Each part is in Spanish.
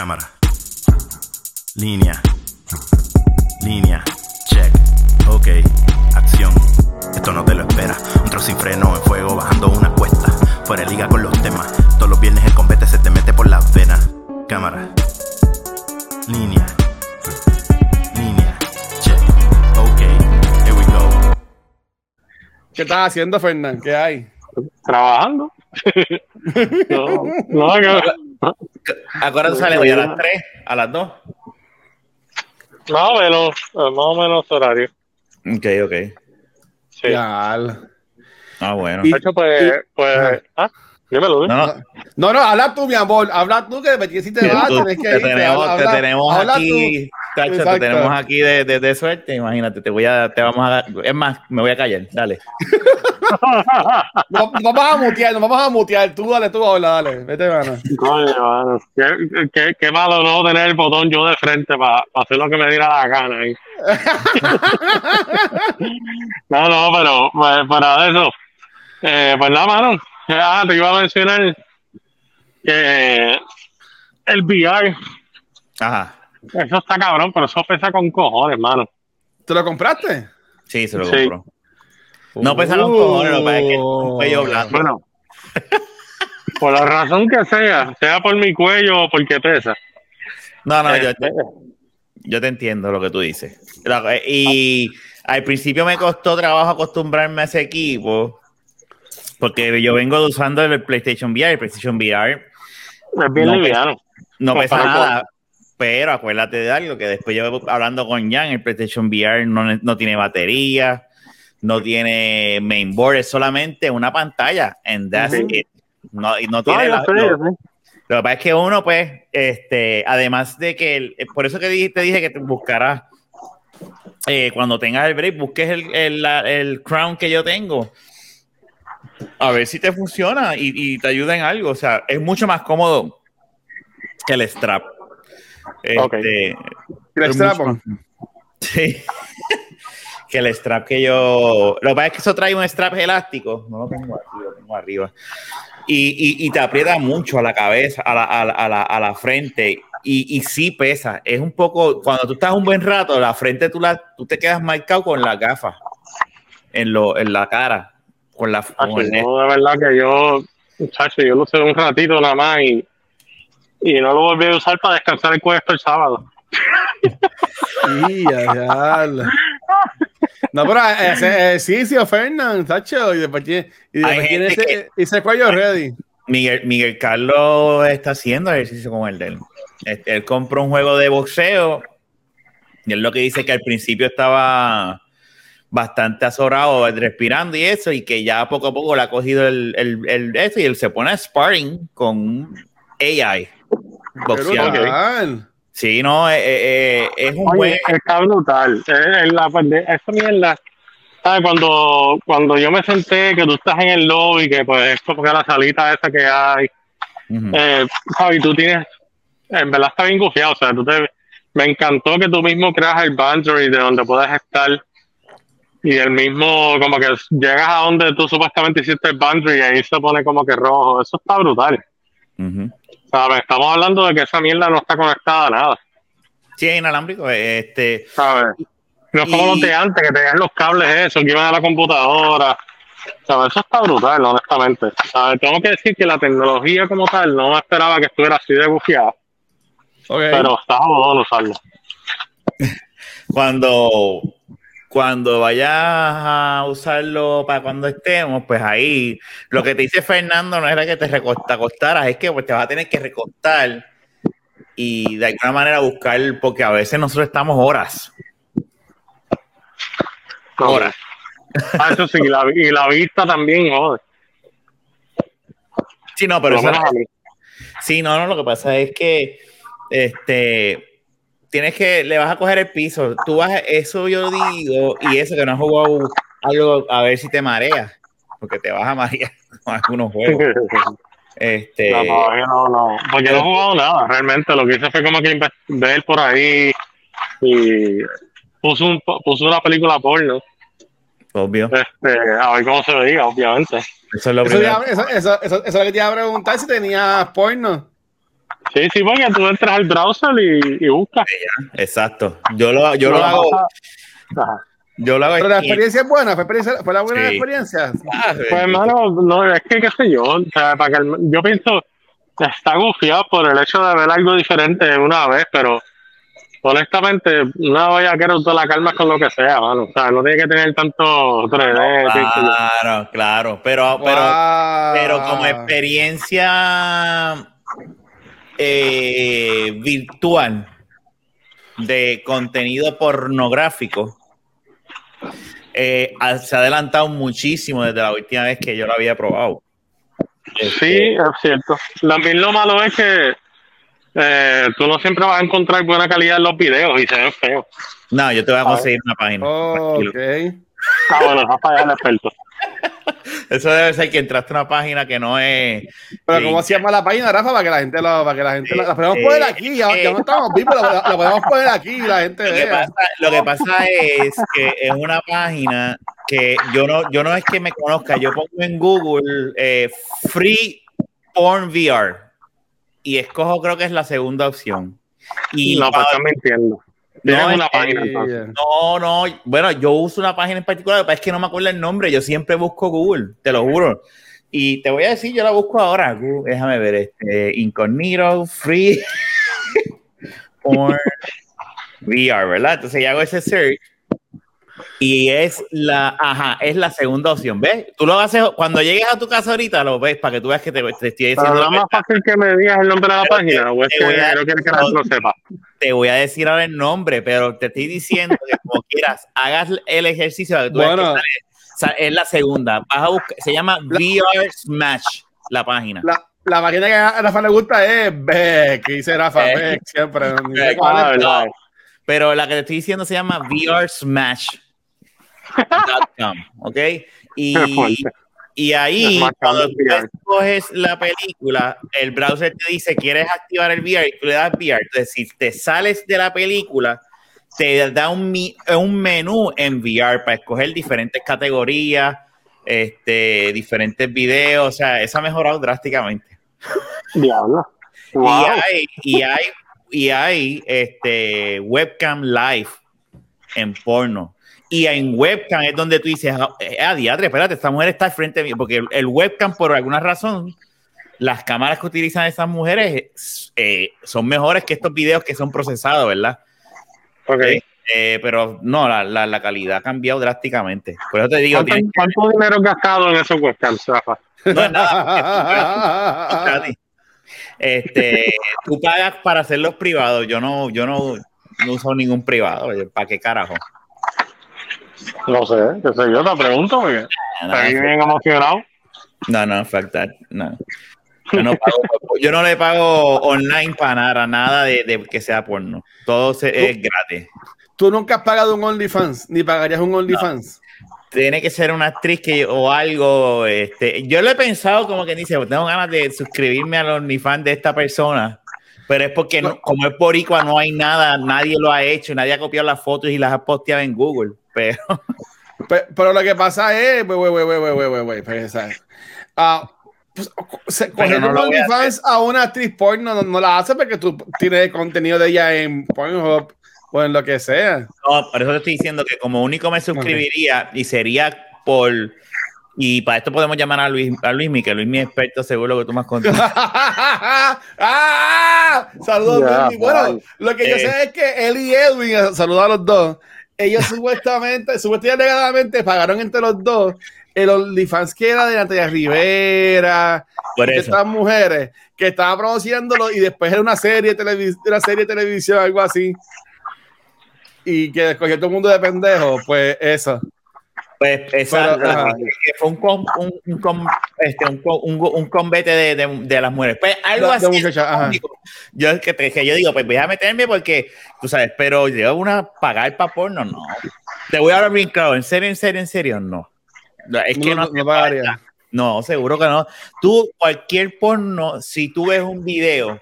Cámara. Línea. Línea. Check. Ok. Acción. Esto no te lo espera. Un trozo sin freno en fuego bajando una cuesta. Fuera de liga con los temas. Todos los viernes el combate se te mete por las venas. Cámara. Línea. Línea. Check. Ok. Here we go. ¿Qué estás haciendo, Fernán? ¿Qué hay? Trabajando. no, no, que- ¿A tú sales hoy? ¿A las 3? ¿A las 2? más o menos, más o menos horario. Ok, ok. Sí. Ya. Ah, bueno. Y- De hecho, pues, pues, ah, dímelo, No, no, No, no, habla tú, mi amor. Habla tú, que me si te vas, tú- tienes que te irte. tenemos, Habla- te tenemos habla aquí, Tacho, te tenemos aquí de, de, de suerte, imagínate, te voy a, te vamos a, es más, me voy a callar, dale. Nos, nos vamos a mutear, nos vamos a mutear. Tú dale, tú habla, dale. Vete, mano. Coño, mano. Qué, qué, qué malo no tener el botón yo de frente para hacer lo que me diera la gana ahí. no, no, pero pues, para eso. Eh, pues nada, mano. Ah, te iba a mencionar que el VR, Ajá, eso está cabrón, pero eso pesa con cojones, mano. ¿Te lo compraste? sí, se lo Sí. compro. No pesa los cojones, lo que pasa es que es un cuello blando. Bueno, por la razón que sea, sea por mi cuello o porque pesa. No, no, yo, Este, yo te entiendo lo que tú dices. Y al principio me costó trabajo acostumbrarme a ese equipo, porque yo vengo usando el PlayStation VR, el PlayStation VR es bien No, liviano. no pesa nada. Pero acuérdate de algo, que después yo hablando con Jan, el PlayStation VR no, no tiene batería, no tiene mainboard, es solamente una pantalla, and that's it. No, y no No, tiene la- sé, lo- que pasa es que uno, pues, este, además de que, el- por eso que dije- te dije que te buscarás, eh, cuando tengas el break, busques el, el, el crown que yo tengo, a ver si te funciona y, y te ayuda en algo. O sea, es mucho más cómodo que el strap. Ok. Este, ¿El strap mucho-? Sí. que el strap que yo. Lo que pasa es que eso trae un strap elástico. No lo tengo aquí, lo tengo arriba. Y, y, y te aprieta mucho a la cabeza, a la, a la, a la, a la frente. Y, y sí pesa. Es un poco. Cuando tú estás un buen rato, la frente tú, la, tú te quedas marcado con las gafas. En, lo, en la cara. Con la. Ah, con sí, el- no, de verdad que yo, muchacho, yo lo usé un ratito nada más y, y no lo volví a usar para descansar el cuello hasta el sábado. Sí. No, pero eh, hace ejercicio, Fernán, tacho. Y después tiene, y después tiene ese, ese cuello ready. Miguel, Miguel Carlos está haciendo ejercicio como el de él. Este, él compró un juego de boxeo y él lo que dice que al principio estaba bastante azorado, respirando y eso, y que ya poco a poco le ha cogido el, el, el- eso y él se pone a sparring con AI. Tal. Sí, no, eh, eh, eh, es un buen. Oye, está brutal. Eh, en la pende- esa mierda. ¿sabes? Cuando, cuando yo me senté, que tú estás en el lobby, que pues es como que la salita esa que hay, Ujú. eh, ¿sabes? Y tú tienes, en verdad está bien gufiado, o sea, tú te, me encantó que tú mismo creas el boundary de donde puedes estar y el mismo, como que llegas a donde tú supuestamente hiciste el boundary y ahí se pone como que rojo, eso está brutal. ¿sabes? Estamos hablando de que esa mierda no está conectada a nada, Sí, es inalámbrico. Este, ¿sabes? No es como Y- los de antes, que tenían los cables esos, que iban a la computadora, ¿sabes? Eso está brutal, honestamente, ¿sabes? Tengo que decir que la tecnología como tal no me esperaba que estuviera así de gufiada, Ok. pero está jodón usarlo. cuando, cuando vayas a usarlo para cuando estemos, pues ahí lo que te dice Fernando no era que te reco- te acostaras, es que pues, te vas a tener que recostar y de alguna manera buscar, porque a veces nosotros estamos horas. Horas. Ah, eso sí, y la, y la vista también, joder. Sí, no, pero eso- a mí. sí, no, no, lo que pasa es que este tienes que, le vas a coger el piso. Tú vas, a- eso yo digo, y eso que no has jugado algo, a ver si te mareas, porque te vas a marear con algunos juegos. Este, No, todavía no, no. Porque no he jugado nada, realmente. Lo que hice fue como que ver por ahí y puso, un, puso una película porno. obvio. Este, a ver cómo se veía, obviamente. Eso es lo Eso, primero. ya- eso, eso, eso, eso es lo que te iba a preguntar si tenías porno. Sí, sí, porque tú entras al browser y, y buscas. Exacto. Yo lo, yo lo hago. Ajá. Yo lo hago. Pero la en- experiencia es buena, fue, experiencia- fue la buena Sí. experiencia. Ah, Pues hermano, no, es que qué sé yo, o sea, para que el- yo pienso, está gufiado por el hecho de ver algo diferente una vez, pero honestamente, una vaya a querer toda la calma con lo que sea, mano. O sea, no tiene que tener tanto 3D. qué sé yo. Claro, claro. Pero, pero, Wow. pero como experiencia eh, virtual de contenido pornográfico, eh, ha- se ha adelantado muchísimo desde la última vez que yo lo había probado. Sí, es cierto. También lo malo es que eh, tú no siempre vas a encontrar buena calidad en los videos y se ven feos. No, yo te voy a conseguir una página. tranquilo. Ok. Ah, bueno, vas para allá el experto. Eso debe ser que entraste a una página que no es. Pero Sí. ¿cómo se llama la página, Rafa? Para que la gente lo, para que la gente Eh, la, podemos eh, poner aquí, ya, ya eh. no estamos vivos, la, la podemos poner aquí y la gente Lo que, pasa, lo que pasa es que es una página que yo no, yo no es que me conozca, yo pongo en Google eh, Free Porn VR y escojo creo que es la segunda opción. Y No, pues estás mintiendo. Tienes No, una es- página Sí, entonces. no, no, bueno, yo uso una página en particular, pero es que no me acuerdo el nombre, yo siempre busco Google, te lo juro. Y te voy a decir, yo la busco ahora, Google, déjame ver, este, Incognito, Free, Porn, VR, ¿verdad? Entonces ya hago ese search y es la, ajá, es la segunda opción, ¿ves? Tú lo haces, cuando llegues a tu casa ahorita, lo ves para que tú veas que te, te estoy Pero diciendo. no es más fácil que me digas el nombre de la Pero página, o es te que voy a- no quieres que la gente lo sepa. te voy a decir ahora el nombre, pero te estoy diciendo que como quieras, hagas el ejercicio para que tú veas Bueno. que sale- sale- es la segunda. Vas a buscar, se llama VR Smash, la página. La, la página que a Rafa le gusta es Beck, que dice Rafa. Beck siempre. Beck. es. Ah, verdad. Pero la que te estoy diciendo se llama VR ¿ok? Y, y ahí, cuando tú escoges la película, el browser te dice, ¿quieres activar el VR? Y tú le das VR. Entonces, si te sales de la película, te da un, un menú en VR para escoger diferentes categorías, este, diferentes videos. O sea, eso ha mejorado drásticamente. Diablo. Y hay, y hay, y hay este, webcam live en porno. Y en webcam es donde tú dices, ah, eh, ah, diadre, espérate, esta mujer está al frente mío. Porque el, el webcam, por alguna razón, las cámaras que utilizan esas mujeres eh, son mejores que estos videos que son procesados, ¿verdad? Ok. Eh, eh, pero no, la, la, la calidad ha cambiado drásticamente. Por eso te digo, ¿Cuánto, tienes cuánto dinero has gastado en esos webcams, Rafa? no es nada. Este, tú pagas para hacer los privados. Yo no, yo no, no uso ningún privado. ¿Para qué carajo? No sé, qué sé yo, te pregunto, porque No, estoy bien emocionado. no, no, fuck that, no. Yo no, pago- yo no le pago online para nada, nada de, de que sea porno. Todo se- es gratis. Tú nunca has pagado un OnlyFans, ni pagarías un OnlyFans. Tiene que ser una actriz que, o algo. Este, yo lo he pensado como que dice, tengo ganas de suscribirme al OnlyFans de esta persona, pero es porque no- como es boricua no hay nada, nadie lo ha hecho, nadie ha copiado las fotos y las ha posteado en Google. Pero Pe- Pero, lo que pasa es, güey, güey, güey, güey, güey, güey, güey, pues. Ah, pues, se- coger no voy a OnlyFans a una actriz porno no, no la hace porque tú tienes el contenido de ella en Pornhub o en lo que sea. no, por eso te estoy diciendo que como único me suscribiría y sería por. Y para esto podemos llamar a Luis, a Luismi, que Luismi es experto seguro que tú más contado. ¡Ah! Saludos, Luismi. Bueno, lo que yo Eh. sé es que él y Edwin, eh, saludos a los dos, ellos supuestamente, supuestamente alegadamente pagaron entre los dos el OnlyFans que era de Natalia Rivera, de estas mujeres que estaba produciéndolo y después era una serie, una serie de televisión, algo así. Y que escogió todo el mundo de pendejo, pues eso. Pues Pero, que fue un, com- un, un, com- este, un, un, combate de, de, de las mujeres. Pues algo así. cómico. Yo es que, que yo digo, pues voy a meterme porque, tú sabes, pero lleva una pagar para porno, no. Te voy a hablar bien claro, en serio, en serio, en serio, no. Es que no, no, no no, seguro que no. Tú, cualquier porno, si tú ves un video,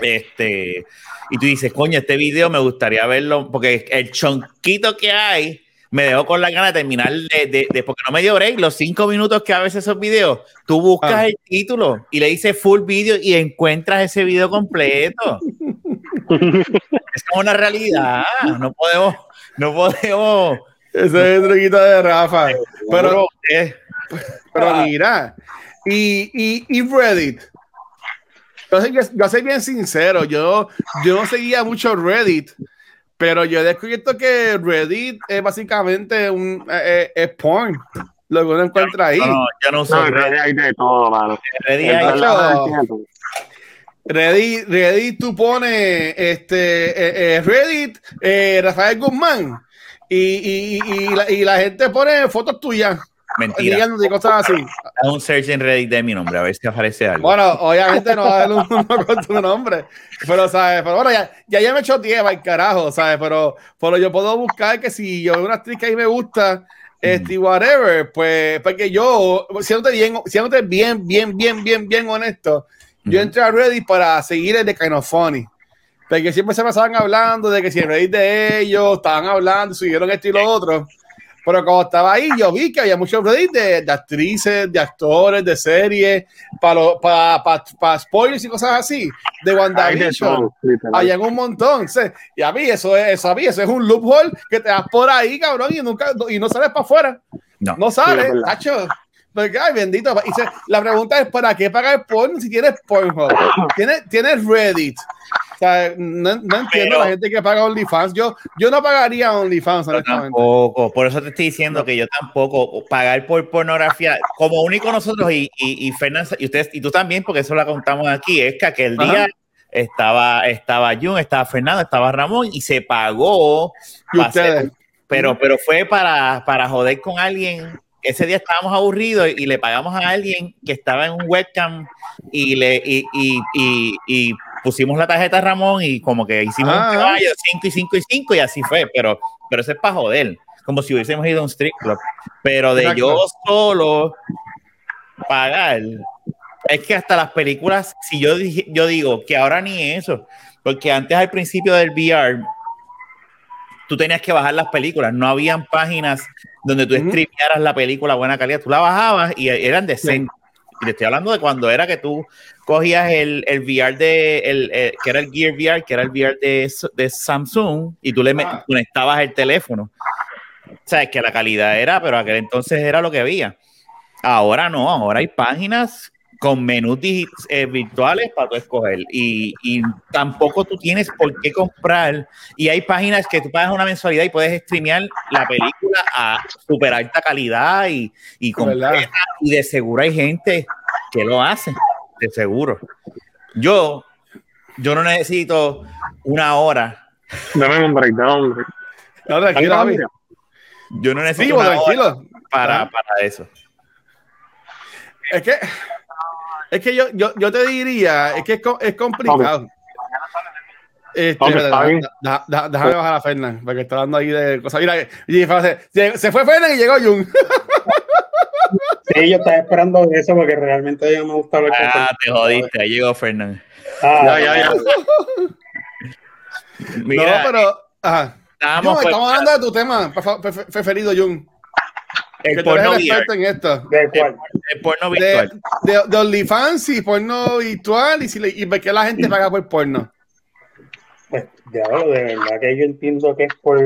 este, y tú dices, coño, este video me gustaría verlo, porque el chonquito que hay me dejó con la gana de terminar de, de, de- porque no me dio break. Los cinco minutos que a veces esos videos, tú buscas Ah. el título y le dices full video y encuentras ese video completo. es una realidad. No podemos, no podemos. Ese es el truquito de Rafa. Pero, eh, pero Ah. mira, y, y, y Reddit. Yo soy, yo soy bien sincero, yo, yo seguía mucho Reddit, pero yo he descubierto que Reddit es básicamente un eh, eh, es porn, lo que uno encuentra ahí. no, no, yo no uso No, Reddit. hay de todo, mano. Reddit hay- entiendo. Reddit, Reddit, tú pones este, eh, eh, Reddit, eh, Rafael Guzmán, y, y, y, la, y la gente pone fotos tuyas, Mentira. digamos, y cosas así. Haz un search en Reddit de mi nombre, a ver si aparece algo. Bueno, obviamente no va a haber uno con tu nombre, pero, ¿sabes? Pero bueno, ya, ya, ya me echó tierra el carajo, ¿sabes? Pero, pero yo puedo buscar que si yo veo una actriz que a mí me gusta, este, whatever, pues, porque yo, siéndote bien, siéndote bien, bien, bien, bien, bien honesto, yo entré a Reddit para seguir el de Kind of Funny. Porque siempre se pasaban hablando de que si el Reddit de ellos, estaban hablando, subieron esto y lo otro. Pero cuando estaba ahí, yo vi que había muchos Reddit de, de actrices, de actores, de series, para para para para spoilers y cosas así, de WandaVision. Hay un montón. ¿sí? Y a mí eso es, eso, a mí eso es un loophole que te das por ahí, cabrón, y, nunca, y no sales para afuera. No. No sale, Sí. Porque, ay, bendito. Y se- la pregunta es: ¿para qué pagar porno si tienes Pornhub? ¿Tienes, tienes Reddit? O sea, no, no entiendo Pero- la gente que paga OnlyFans. Yo, yo no pagaría OnlyFans, tampoco, por eso te estoy diciendo que yo tampoco pagar por pornografía, como único nosotros y, y, y Fernan- y ustedes y tú también, porque eso la contamos aquí, es que aquel Ajá. día estaba, estaba Jun, estaba Fernando, estaba Ramón y se pagó, Y hacer- ustedes. pero, pero fue para, para joder con alguien. Ese día estábamos aburridos y le pagamos a alguien que estaba en un webcam y le y, y, y, y pusimos la tarjeta Ramón y como que hicimos Ah. un caballo 5 y 5 y 5 y así fue, pero, pero eso es para joder, como si hubiésemos ido a un strip club. Pero de Exacto. yo solo pagar, es que hasta las películas, si yo, yo digo que ahora ni eso, porque antes al principio del VR, tú tenías que bajar las películas, no habían páginas donde tú streamearas la película a buena calidad, tú la bajabas y eran decentes. Y te estoy hablando de cuando era que tú cogías el, el VR de, el, eh, que era el Gear VR, que era el VR de, de Samsung, y tú le Ah. conectabas el teléfono. O sea, es que la calidad era, pero aquel entonces era lo que había. Ahora no, ahora hay páginas con menús eh, virtuales para tú escoger y, y tampoco tú tienes por qué comprar y hay páginas que tú pagas una mensualidad y puedes streamear la película a super alta calidad y, y completa y de seguro hay gente que lo hace, de seguro. Yo, yo no necesito una hora, Dame un break, dame un break. No, tranquilo, yo no necesito una hora tranquilo. para, Ajá. para eso. Es que, es que yo, yo, yo te diría, es que es, co- es complicado. Este, déjame bajar a Fernan, porque está hablando ahí de cosas. Mira, y se, se fue Fernan y llegó Jun. Sí, yo estaba esperando eso porque realmente yo me gusta hablar con Ah, te jodiste, ahí llegó Fernando. Ah, Ya, ya, ya. Mira, no, pero. Ajá. Jun, pues, estamos hablando de tu tema prefe- prefe- preferido, Jun. El Que porno VR, experto en esto. ¿De cuál? el porno virtual. de, de OnlyFans y porno virtual y, si le, y por qué la gente paga por porno. Pues, diablo, de verdad que yo entiendo que es por,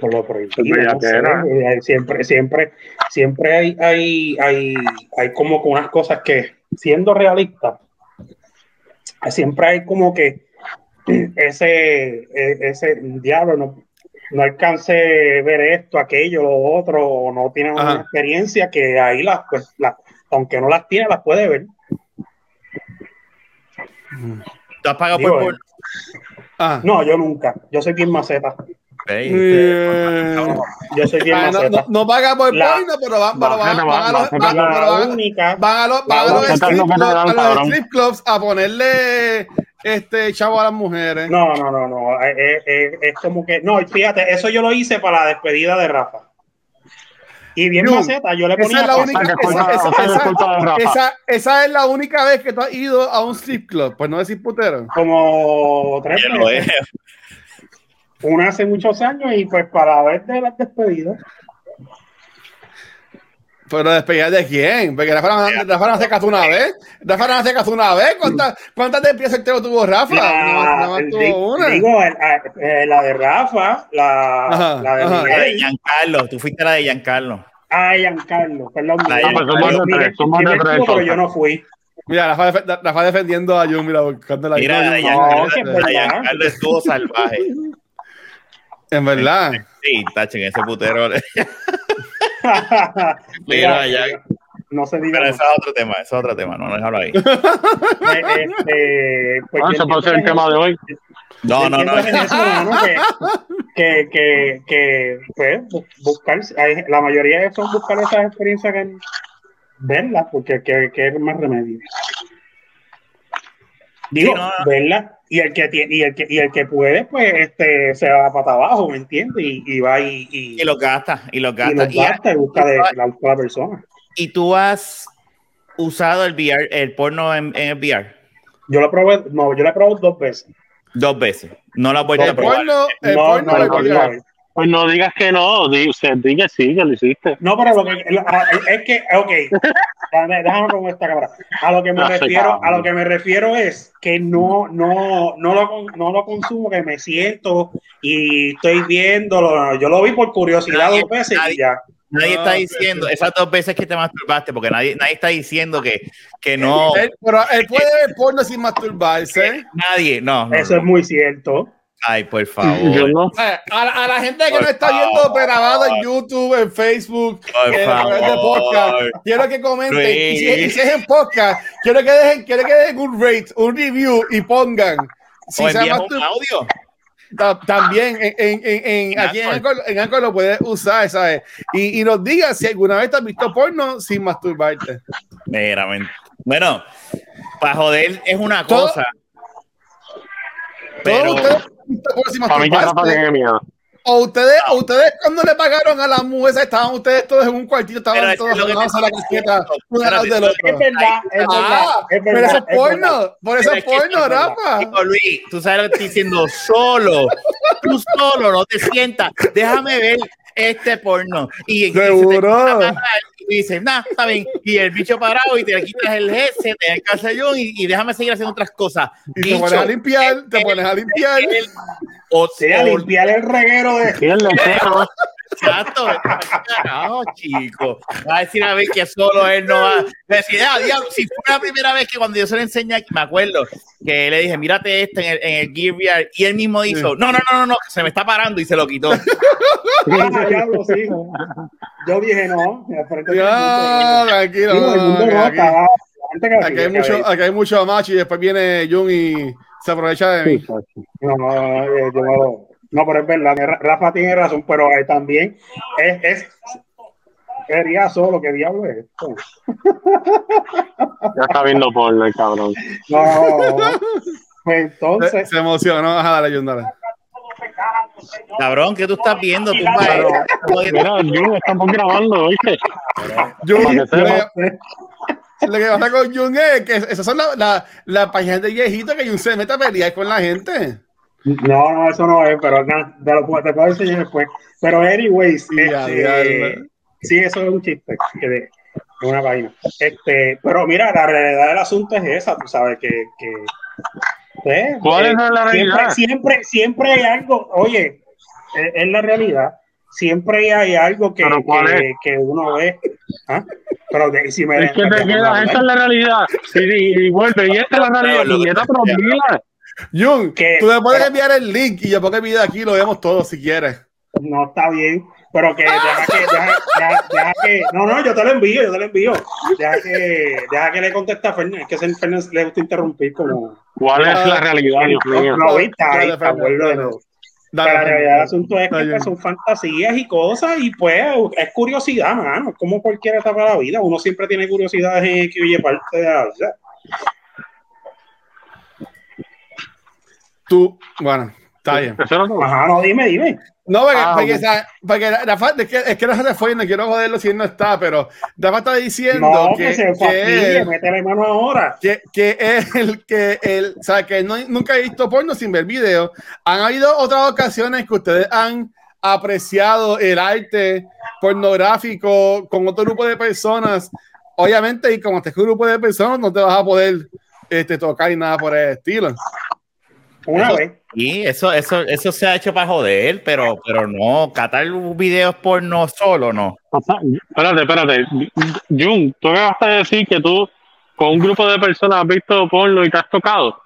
por lo prohibido. Pues, no sé. bellaquera. Eh, Siempre, siempre, siempre hay, hay, hay, hay como que unas cosas que, siendo realista, siempre hay como que ese, e- ese diablo no, no alcance ver esto, aquello, lo otro, o no tiene una experiencia que ahí las, pues, las, aunque no las tiene, las puede ver. ¿Tú has pagado Digo, por porno? Ah. No, yo nunca. Yo soy bien maceta. Ey, Eh, Yo soy bien ah, no, no, no paga por La- porno, pero van, pero van, Bájate, van a los- van- a los, van a La los única strip clubs- a los cabrón. strip clubs a ponerle este chavo a las mujeres. No, no, no, no. Es, es- es como que. No, fíjate, eso yo lo hice para la despedida de Rafa. Y bien Yo, maceta, yo le Esa ponía. es la única, esa, esa- esa- culpa de Rafa. esa- esa es la única vez que tú has ido a un strip club, pues no decir putero. Como tres veces. Una hace muchos años y pues para ver de las despedidas. Pero despegar de quién? Porque Rafa, no- Rafa no hace caso una vez. Rafa no hace caso una vez. ¿Cuántas, cuántas despedidas soltero tuvo Rafa? Nada más- nada más di- tuvo una. digo, el- a- eh, la de Rafa, la, Ajá, la de. La de Giancarlo, tú fuiste la de Giancarlo. ah, Giancarlo, perdón. Ah, pues somos de de tres, estuvo, pero yo no fui. Mira, Rafa, Rafa defendiendo a Jun, mira, buscando la Mira, la de no, Giancarlo, la de verdad. Giancarlo estuvo salvaje. En verdad. Sí, tachen, ese putero. Mira, ya. No se diga Pero ese es otro tema, ese es otro tema, no, no déjalo ahí. Eh, este, pues Ah, puede ser el tema de hoy. No, no, no. Eso, mano, que, que, que, que, pues, bu- buscar, la mayoría son buscar esas experiencias que verlas, porque que, que es más remedio. Digo, Sí, no, no. verlas, y el que tiene, y el que, y el que puede, pues, este, se va para abajo, ¿me entiendes? Y, y va y, y, Y los gasta, y los y gasta. los Y, gasta y busca de la, la persona. y tú has usado el VR, el porno en, en el VR Yo lo probé, no, yo lo he probado dos veces. dos veces. No lo has vuelto a El probar. porno, el no, porno no, no. Pues no digas que no, di, o sea, di que sí, que lo hiciste. No, pero lo que, lo- a- es que, ok, déjame, déjame con esta cámara. A lo que me No sé, refiero, a cabrón. lo que me refiero es que no, no, no lo, no lo consumo, que me siento y estoy viéndolo. Yo lo vi por curiosidad Nadie- dos veces nadie- y ya. Nadie está diciendo, esas dos veces que te masturbaste, porque nadie, nadie está diciendo que, que no, Él- pero él puede ver porno sin masturbarse. nadie, no, no, Eso no. es muy cierto. Ay, por Yo favor. no. A, la- a la gente que Por no está favor. viendo grabado en YouTube, en Facebook, Por en través de favor. podcast, quiero que comenten. Y si, Luis. y si es en podcast, quiero que dejen, quiero que dejen un rate, un review y pongan. Si o se envías llama un audio. Ta- también en, en, en, en- En aquí en Anchor. Anchor, en Anchor lo puedes usar, ¿sabes? Y, y nos digas si alguna vez te has visto porno sin masturbarte. Mira, men. Bueno, para joder es una Todo- cosa. Todos Pero ustedes Rafa tiene miedo. O ustedes, o ustedes cuando le pagaron a la mujer, estaban ustedes todos en un cuartito, Pero estaban todos agarrándose te- la casqueta, del otro. Es verdad, es verdad. Ah, es pero verdad, eso es porno, por eso Pero es porno. Rafa. Luis, tú sabes lo que estoy diciendo, solo, tú solo, no te sientas, déjame ver este porno. Y, y se te Seguro. Y dices, nah, está bien. Y el bicho parado y te le quitas el jersey, te da el calzón y, y déjame seguir haciendo otras cosas. Y te pones a limpiar, te pones a limpiar. el- o, Sí, a o- limpiar el reguero de. Exacto, carajo, chico. Va a decir a ver que solo él no va. Decir, ah, diablo, si fue la primera vez que cuando yo se lo enseñé, me acuerdo que le dije, mírate esto en el, en el Gear VR, y él mismo dijo, no, no, no, no, no, se me está parando y se lo quitó. Ah, diablo, sí. Yo dije no. Ya, mundo. tranquilo. Aquí, hay mucho, aquí hay mucho macho y después viene Jun y se aprovecha de mí. No, no, eh, yo no, no, pero es verdad, que Ra- Rafa tiene razón, pero eh, también es, es sería solo, ¿qué diablo es esto? Ya está viendo porno el cabrón. No, pues Se, entonces, se emocionó. Ajá, dale, Jun, dale. Cabrón, ¿qué tú estás viendo? Tú mira, Jun, estamos grabando, ¿viste? Jun, que lo que- que pasa con Jun es que esas son las la, la páginas de viejitos que Jun se mete a pelear con la gente. No, no, eso no es, pero nada, te lo puedo- te puedo enseñar después. Pero anyways, Ya, este, sí, eso es un chiste, que de, de una página. Este, pero mira, la realidad del asunto es esa, tú sabes, que, que pues, ¿Cuál eh, es la realidad? Siempre, siempre, siempre hay algo, oye, es, es la realidad. Siempre hay algo que, ¿Pero cuál que, es? que uno ve. ¿Ah? Pero de- si me Es que te quedas, esa es la realidad. Y, y, y vuelve, y esta es la realidad. Lo que- Puñeta, pero mira. Jun, Que- tú le puedes pero- enviar el link y yo pongo el video aquí y lo vemos todos si quieres. no está bien, pero que deja que, deja, deja- deja que, no, no, yo te lo envío, yo te lo envío. Deja que, deja que le conteste a Fernández, es que a Fernández le gusta interrumpir como. ¿Cuál es la realidad, Dios mío? No, viste, ahí está, de dale. nuevo. Dale, Pero la realidad del asunto es que pues, son fantasías y cosas, y pues es curiosidad, mano. Es como cualquier etapa de la vida. Uno siempre tiene curiosidades en y Y parte de la vida. Tú, bueno, está bien. Eso no Ajá, no, dime, dime. No, porque, Ah, porque, ok. esa- porque Rafa, es que, es que Rafa se fue y no quiero joderlo si él no está, pero Rafa está diciendo No, que, que se que fastidie, él- métele mano ahora. que, que él, que él, o sea, que no, nunca he visto porno sin ver video. Han habido otras ocasiones que ustedes han apreciado el arte pornográfico con otro grupo de personas. Obviamente, y como este es un grupo de personas, no te vas a poder este, tocar y nada por el estilo. Una Eso- vez. Y eso, eso, eso se ha hecho para joder, pero, pero no, catar videos porno solo, no. O sea, espérate, espérate. Jun, tú acabas de decir que tú con un grupo de personas has visto porno y te has tocado.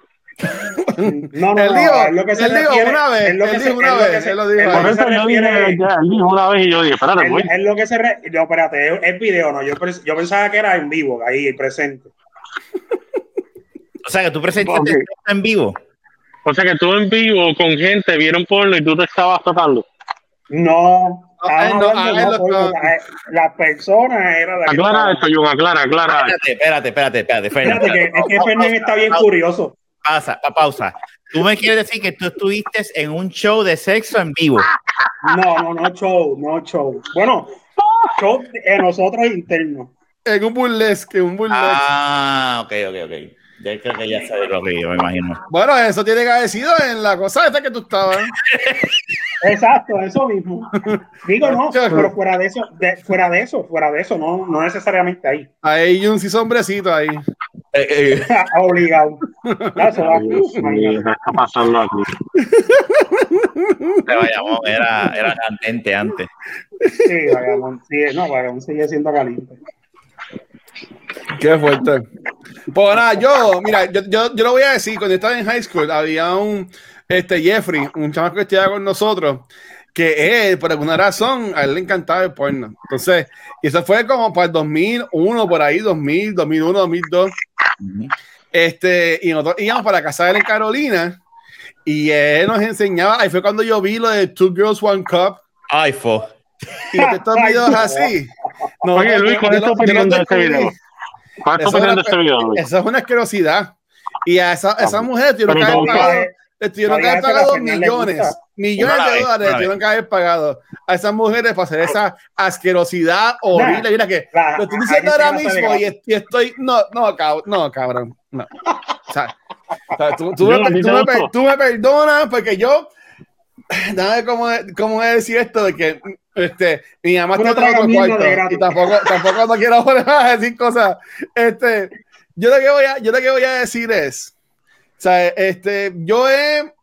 No, no, Él no, dijo- es lo que se él dijo refiere- una vez, es lo que él se- dijo una es lo vez, que se- él lo dijo. Por eso yo dije, él dijo una vez y yo dije, espérate, Es, voy. es lo que se re... No, espérate, es, es video, no. Yo, yo pensaba que era en vivo, ahí presente. O sea, que tú presentaste Ok. esto en vivo. O sea que tú en vivo con gente vieron porno y tú te estabas tocando. No, Ah, no, ah, no, él lo por- estaba- eh, la persona era la que Aclara estaba- esto, Jun, aclara, aclara. Espérate, espérate, espérate, espérate. Fernan, que, es que Fernández está bien curioso. Pausa, pa- pausa. Tú me quieres decir que tú estuviste en un show de sexo en vivo. No, no, no show, no show. Bueno, show de nosotros internos. En un burlesque, un burlesque. Ah, ok, ok, ok. Ya creo que ya sabes lo que yo me imagino. Bueno, eso tiene que haber sido en la cosa esta que tú estabas. Exacto, eso mismo. Digo, no, pero fuera de eso, de- fuera de eso, fuera de eso, no, no necesariamente ahí. Ahí un sí sombrecito ahí. Eh, eh, Obligado. Ya, eso va. Ay, Dios mío, ¿qué está pasando aquí? Bayamón era, era candente antes. Sí, Bayamón, sí, no, Bayamón sigue siendo caliente. Qué fuerte. Pues nada, yo, mira, yo, yo, yo lo voy a decir, cuando estaba en high school, había un este Jeffrey, un chamaco que estudiaba con nosotros, que él, por alguna razón, a él le encantaba el porno. Entonces, y eso fue como para el 2001, por ahí, 2000, 2001, 2002. Este, y nosotros íbamos para casa de él en Carolina, y él nos enseñaba, ahí fue cuando yo vi lo de Two Girls, One Cup, Ay, fo. y estos videos así. No, Oye, Luis, ¿cuál es tu opinión de este video? ¿Cuál es tu opinión de es este una- video, Luis? Eso es una asquerosidad. Y a esa, esas mujeres tuvieron que haber ¿cómo pagado, les tuvieron que haber pagado le millones, millones de dólares tuvieron que haber pagado a esas mujeres para hacer esa asquerosidad horrible. Mira que lo estoy diciendo ahora mismo y, estoy, no, no, cabrón, no, cabrón, no. O sea, o sea, tú, tú me, ¿a ti tú me tú me perdonas porque yo, nada cómo, cómo decir esto de que este, mi mamá está en otro cuarto y tampoco, tampoco no quiero poner a decir cosas. Este, yo lo que voy a, yo lo que voy a decir es, o sea, este, yo he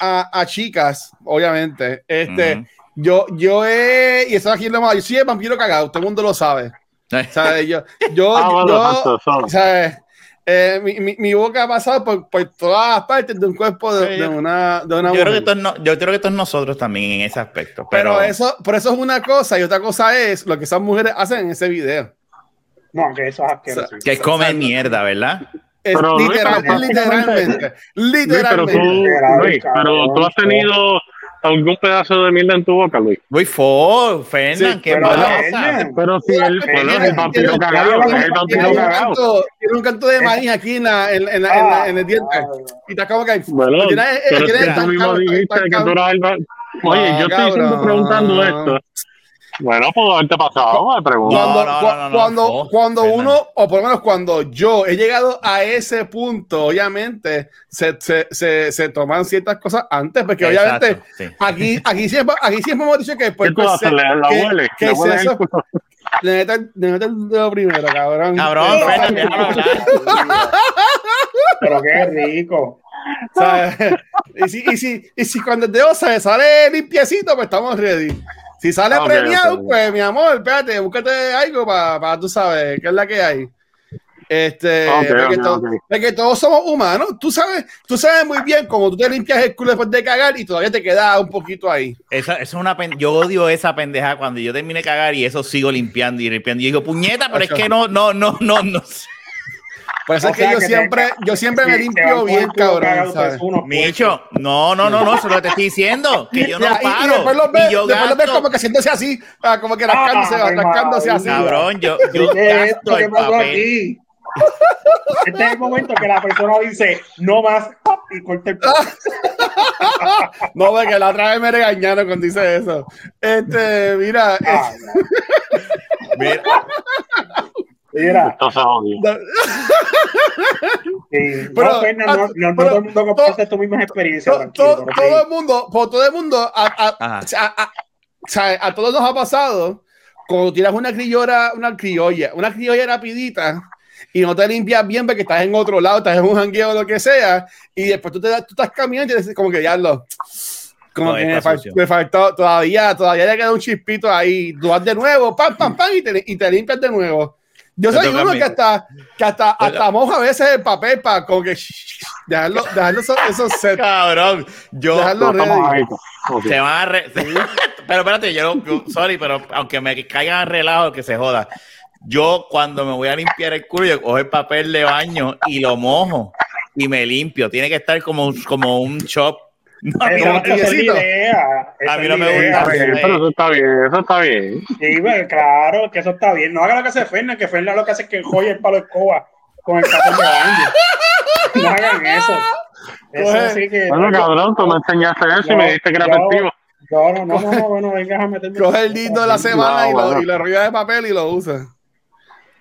a, a chicas, obviamente, este, Ujú. yo, yo he, y eso aquí es lo más, yo soy el vampiro cagado, todo el mundo lo sabe. O sea, yo, yo, Ah, bueno, yo, sea, eh, mi, mi, mi boca ha pasado por, por todas las partes de un cuerpo de, de una, de una Yo creo, que mujer. todos no- yo creo que todos nosotros también en ese aspecto. Pero, Pero, eso, por eso es una cosa y otra cosa es lo que esas mujeres hacen en ese video. No, que eso es asqueroso. que comen mierda, ¿verdad? Es Pero, Luis, literal- pero literalmente, Luis, pero tú, literalmente. Luis, pero tú has tenido algún pedazo de mierda en tu boca, Luis. Muy fo, Fernan, Sí, qué pero pasa? Pero si él, bueno, es el vampiro cagado, es el vampiro cagado. Tiene un canto de maíz aquí en, la- en, en, la- en, la- en el diente. Ah, Y está como que. Bueno, tiene- pero es que tú mismo dijiste que tú eras el Oye, No, yo estoy cabrón. preguntando esto. Bueno, pudo haberte pasado, me pregunto. Cuando, no, no, no, cuando, no, cuando uno, o por lo menos cuando yo he llegado a ese punto, obviamente se, se, se, se toman ciertas cosas antes, porque obviamente Exacto, sí. aquí, aquí, siempre, aquí siempre hemos dicho que ¿Qué pues, haces? ¿Le la que- huele? que ¿Le huele culo? le mete el- le mete el dedo primero, cabrón. Cabrón, hablar. Pero qué rico. sea, y, si, y, si, y si cuando el dedo se sale limpiecito, pues estamos ready. Si sale Ok, premiado, pues mi amor, espérate, búscate algo para, tú sabes, qué es la que hay. Este, Ok, porque, ok, to- ok. porque todos somos humanos. Tú sabes, tú sabes muy bien cómo tú te limpias el culo después de cagar y todavía te queda un poquito ahí. Esa, esa es una pen- yo odio esa pendeja cuando yo termine de cagar y eso sigo limpiando y limpiando. Y digo, puñeta, pero es que no, no, no, no, no. Por eso O es que yo que te- siempre, yo siempre me limpio bien, cabrón. pues, Micho, no, no, no, no, eso es lo que te estoy diciendo. Que yo no Ya, y- y, paro. después los ves, y yo después los ves gasto. como que haciéndose así, ah, como que rascándose, Ay, rascándose así. madre. Cabrón, yo, yo ¿Qué es esto gasto el papel. aquí? Este es el momento que la persona dice, no más, y corta el No, porque la otra vez me regañaron cuando dice eso. Este, mira. Ah, Mira, Mira, Pero, no, todo el mundo comparte tus mismas experiencias. todo el mundo, por todo el mundo, a, a- a- a- todos nos ha pasado cuando tiras una criolla, una criolla, una criolla rapidita y no te limpias bien porque estás en otro lado, estás en un jangueo o lo que sea, y después tú, te, das- tú estás caminando y dices como que ya lo. Como No, que me, fal- me faltó, todavía, todavía le queda un chispito ahí. Tú vas de nuevo, pam, pam, pam, y te, y te limpias de nuevo. Yo soy uno que hasta, que hasta, hasta moja a veces el papel para como que dejarlo, dejarlo esos, esos cabrón, yo Dejarlo No se van a re- pero espérate, yo no, sorry, pero aunque me caigan relajo que se joda. Yo cuando me voy a limpiar el culo, yo cojo el papel de baño y lo mojo y me limpio. Tiene que estar como, un- como un chop. No, a mí no me- tibiecito. idea. A mí no me bien, pero eso está bien, eso está bien. Sí, pues, claro, que eso está bien. No haga lo que hace Fernan, que Fernan lo que hace es que joya el palo de escoba con el papel de baño. No hagan eso. Eso Coge- sí que. Bueno, cabrón, tú me enseñaste eso y me dijiste que era Yo- efectivo. No, no, no, no, no, bueno, vengas a meterme. Coge el lindo de la semana y, No, lo, bueno. y lo enrolla de papel y lo usa.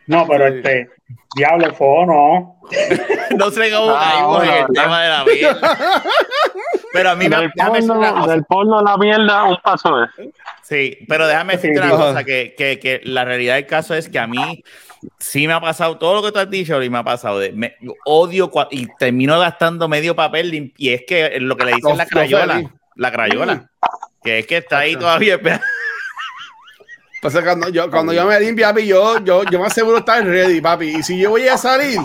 No, pero este, diablo, fo, no. no se caímos Ah, en bueno, el tema de la mierda. Pero a mí me Del porno, cosa. del porno a la mierda, un paso es. Sí, pero déjame decirte una cosa, que, que, que la realidad del caso es que a mí sí me ha pasado todo lo que tú has dicho y me ha pasado. De, me, odio cua- y termino gastando medio papel y es que lo que le dicen Los- la crayola, la crayola, que es que está ahí todavía esperando. Pues cuando yo, cuando yo me limpio, papi, yo, yo, yo me aseguro de estar ready, papi. Y si yo voy a salir,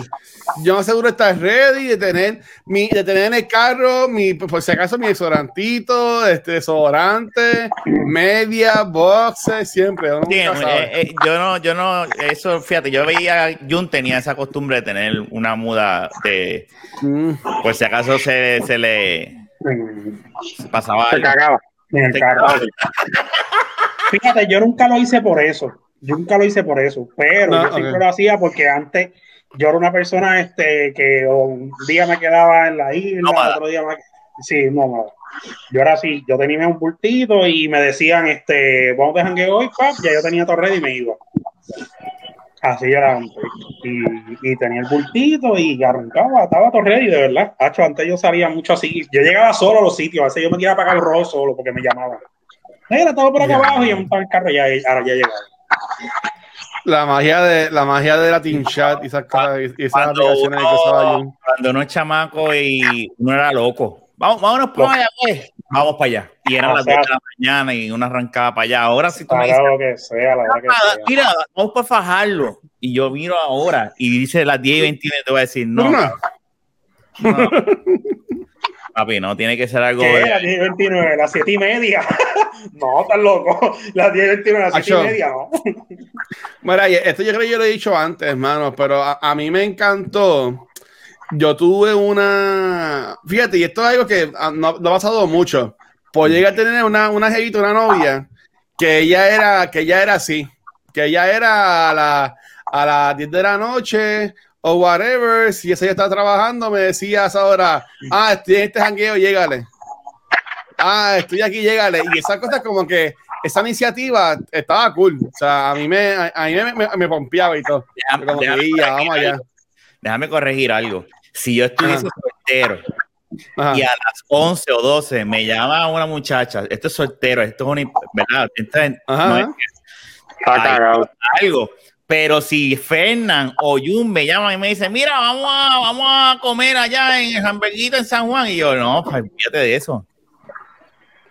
yo me aseguro de estar ready, de tener, mi, de tener en el carro, mi, por si acaso, mi desodorantito, este, desodorante, media, boxes, siempre. uno Sí, eh, eh, yo no, yo no, eso, fíjate, yo veía, Jun tenía esa costumbre de tener una muda de, Mm. por si acaso se, se le pasaba Se algo. cagaba. En el carro. Fíjate, yo nunca lo hice por eso. Yo nunca lo hice por eso. Pero No, yo siempre lo hacía porque antes yo era una persona este, que un día me quedaba en la isla, Nómada. otro día me. Sí, no, Yo era así, yo tenía un bultito y me decían, este, vamos de jangueo hoy, pap, ya yo tenía todo ready y me iba. Así era antes. Y, y tenía el bultito y arrancaba, estaba todo ready, de verdad. Hacho, antes yo salía mucho así. Yo llegaba solo a los sitios, a veces yo me quedaba para pagar el rojo solo porque me llamaban. Mira, todo por acá Ya. abajo y yo montaba el carro y ya, ahora ya llegaba. La magia de la magia de la Team Chat y esas cosas y esas Cuando aplicaciones que usaba yo. cuando uno es chamaco y uno era loco. Vamos, vámonos para allá, pues. Vamos para allá. Y eran O las sea, 10 de la mañana y una arrancaba para allá. Ahora si tú me dices, lo que sea, la verdad que "Ah, sea. mira, vamos para fajarlo. Y yo miro ahora y dice las 10 y 21 te voy a decir, no, No. Papi, no, tiene que ser algo. ¿Qué? de- Las 10 y 29, las 7 y media. no, estás loco. Las 10 y 29, las 7 y media, no. Mira, esto yo creo que yo lo he dicho antes, hermano, pero a, a mí me encantó. Yo tuve una. Fíjate, y esto es algo que ah, no, no ha pasado mucho. Pues llegué a tener una, una jevita, una novia, que ella era, que ella era así. Que ella era a, la- a las 10 de la noche o whatever. Si esa ya estaba trabajando, me decía a esa hora, ah, estoy en este jangueo, llégale. Ah, estoy aquí, llégale. Y esas cosas como que esa iniciativa estaba cool. O sea, a mí me, a, mí me, me, me pompeaba y todo. Déjame, Como que, "Ya, vamos allá". Déjame corregir algo. Si yo estuviese soltero Ajá. y a las 11 o 12 me llama una muchacha, esto es soltero, esto es una, ¿verdad? Esto es- Ajá. no es algo. Pero si Fernán o Jun me llaman y me dicen, mira, vamos a, vamos a comer allá en el hamburguito en San Juan, y yo, no, pues, fíjate de eso.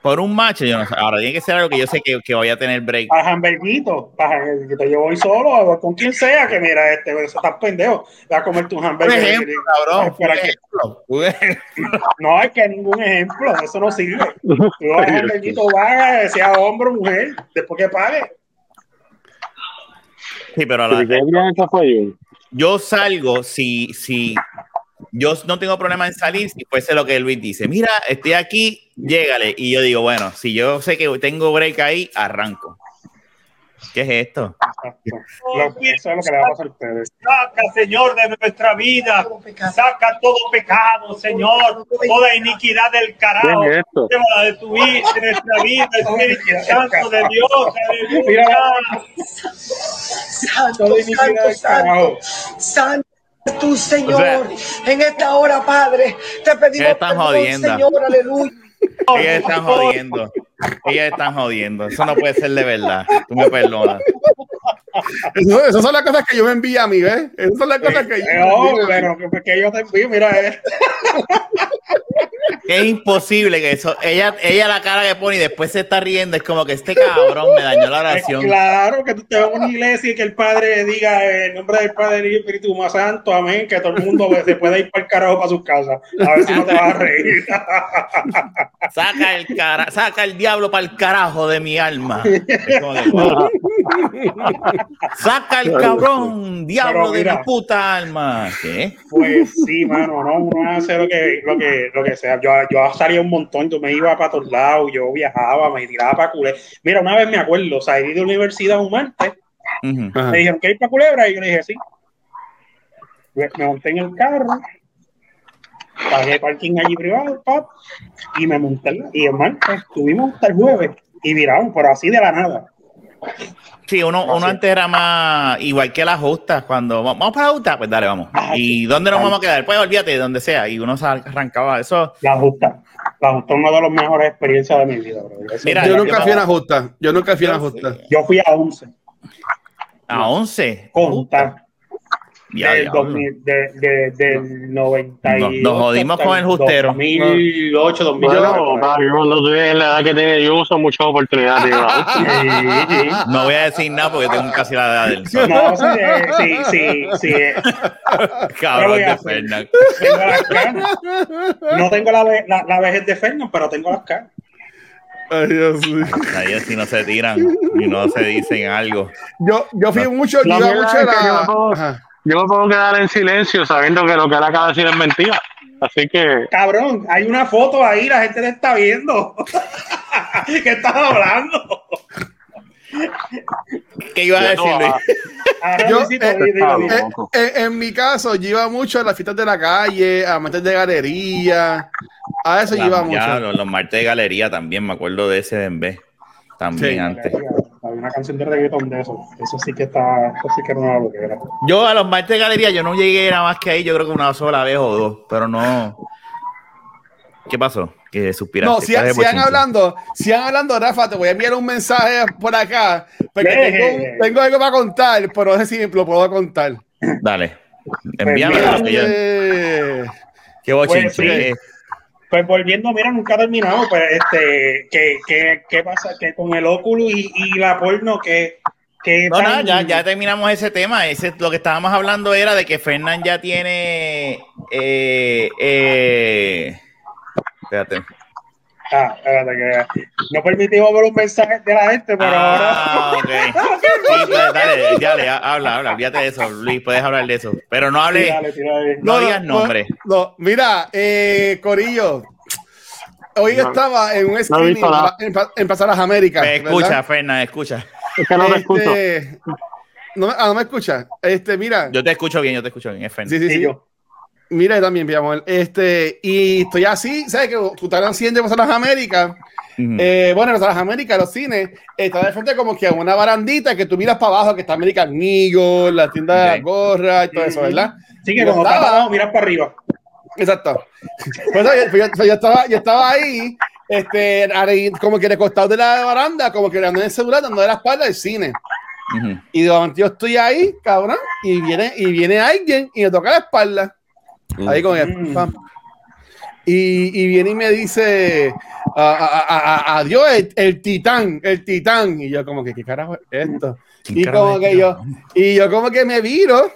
Por un macho, yo no sé. Ahora tiene que ser algo que yo sé que, que voy a tener break. Para hamburguito, para hamburguito. Yo voy solo, con quien sea, que mira, este, eso está pendejo. Vas a Un ejemplo, cabrón. Que- ejemplo. Un ejemplo. No hay que ningún ejemplo, eso no sirve. Tú vas a hamburguito, vas, sea hombre o mujer, después que pague. Sí, pero yo salgo si, si yo no tengo problema en salir si fuese lo que Luis dice. Mira, estoy aquí, llégale. Y yo digo, bueno, si yo sé que tengo break ahí, arranco. ¿Qué es esto? Lo- eso es lo que le va a pasar a ustedes. Saca, Señor, de nuestra vida. Saca todo pecado, Señor. Toda iniquidad del carajo. ¿Qué es esto? Llévala de tu vida, de nuestra vida, Espíritu Santo de Dios. Aleluya. Santo, iniquidad del santo, carajo. santo, santo tu Señor. O en esta hora, Padre, te pedimos ¿Qué están perdón, jodiendo? Señor, aleluya. Ellas están jodiendo. Ellas están jodiendo. Eso no puede ser de verdad. Tú me perdonas. Eso- esas son las cosas que yo me envío a mí, ¿ves? Esas son las cosas que yo me oh, envío a mí. pero que, que yo te envío, mira, eh. Es imposible que eso. Ella, ella la cara que pone y después se está riendo. Es como que este cabrón me dañó la Es oración. claro que tú te vas a una iglesia y que el Padre diga en nombre del Padre y el Espíritu más Santo, amén, que todo el mundo se puede ir para el carajo para sus casas. A ver si no te vas a reír. Saca el cara, saca el diablo para el carajo de mi alma. Es como que, wow. Saca el cabrón, diablo de mi puta alma. ¿Qué? Pues sí, mano, no, uno hace lo que, lo que, lo que sea. Yo, yo salía un montón, yo me iba para todos lados, yo viajaba, me tiraba para culebra. Mira, una vez me acuerdo, salí de la universidad un martes, me dijeron que ir para culebra y yo le dije sí. Me monté en el carro, pagué parking allí privado, pap, y me monté. Y el martes estuvimos hasta el jueves y viramos, pero así de la nada. Sí, uno, uno antes era más igual que las justas. Cuando va- vamos para la justa, pues dale, vamos. Ah, ¿Y dónde nos vamos a quedar? Pues olvídate de donde sea. Y uno se arrancaba eso. La justa. La justa es una de las mejores experiencias de mi vida, bro. Mira, Yo nunca fui a una justa. Yo nunca fui a una justa. yo fui a 11. A 11. Conta. Ya, del, diablo. 2000, de, de, del 98. Nos- nos jodimos con el justero. 2008, 2009. Bueno, papi, cuando tú en la edad que tiene yo uso muchas oportunidades. Sí, sí. No voy a decir nada porque tengo casi la edad del No, sí, sí, sí, sí, cabrón de? Fernan. tengo las canas. No tengo la, ve- la, la vejez de Fernan, pero tengo las canas. Ay, Dios mío. Ahí si no se tiran y no se dicen algo. Yo, yo fui mucho, yo iba mucho a la. Yo me puedo quedar en silencio sabiendo que lo que él acaba de decir es mentira. Así que Cabrón, hay una foto ahí, la gente te está viendo. ¿Qué estás hablando? ¿Qué ibas a decir, Luis? Ahora, Yo, en, en mi caso, yo iba mucho a las fiestas de la calle, a meter de galería. A eso yo iba Ya, mucho. los, los martes de galería también, me acuerdo de ese en B. También Sí. antes. Una canción de reggaetón de eso. Eso sí que está, eso sí que era una loquera. Yo a los martes de galería, yo no llegué nada más que ahí, yo creo que una sola vez o dos, pero no. ¿Qué pasó? Que suspiraste. No, si, ¿Cuál es el sigan bochinche? hablando, sigan hablando, Rafa, te voy a enviar un mensaje por acá, porque tengo, tengo algo para contar, pero no sé si lo puedo contar. Dale. Envíame lo que yo- Eh, ¿Qué bochinche? Pues, sí. Pues volviendo, mira, nunca terminamos, pues este, ¿qué, qué, qué pasa? Que con el óculo y, y la porno, que, que No, nada, ya, ya terminamos ese tema. Ese, lo que estábamos hablando era de que Fernán ya tiene. Eh, eh, espérate. Ah, espérate, que no permitimos ver los mensajes de la gente, pero Ah, ahora. ok. Sí, pues, dale, dale, ha- habla, habla, olvídate de eso, Luis, puedes hablar de eso. Pero no Sí, hable, dale, tira ahí. no digas nombre. No, mira, eh, Corillo, hoy No. estaba en un screening en, en Plaza Las Américas. Me escucha, Fernán, escucha. es que no te escucho. Este, no, me- ah, no me escucha. Este, mira. Yo te escucho bien, yo te escucho bien, es Fernán. sí, sí, Sí, sí. yo. Mira también, mi amor. Este, y estoy así, ¿sabes? Que haciendo en Plaza Las Américas. Eh, bueno, en Las Américas, los cines, está de frente como que a una barandita que tú miras para abajo, que está American Eagle, la tienda de la gorra y todo eso, ¿verdad? Sí, que Yo cuando estás estaba- abajo, miras para arriba. Exacto. Pues, pues, yo, pues, yo estaba, yo estaba ahí, este, como que recostado de la baranda, como que andando en el celular, dando de la espalda al cine. Ujú. Y de momento yo estoy ahí, cabrón, y viene, y viene alguien y me toca la espalda. Ahí con el Mm. pam. Y, y viene y me dice, "A- a- a- a- adiós, el, el titán, el titán. Y yo como que, ¿qué carajo es esto? ¿Quién Y como es que este yo, cabrón? y yo como que me viro,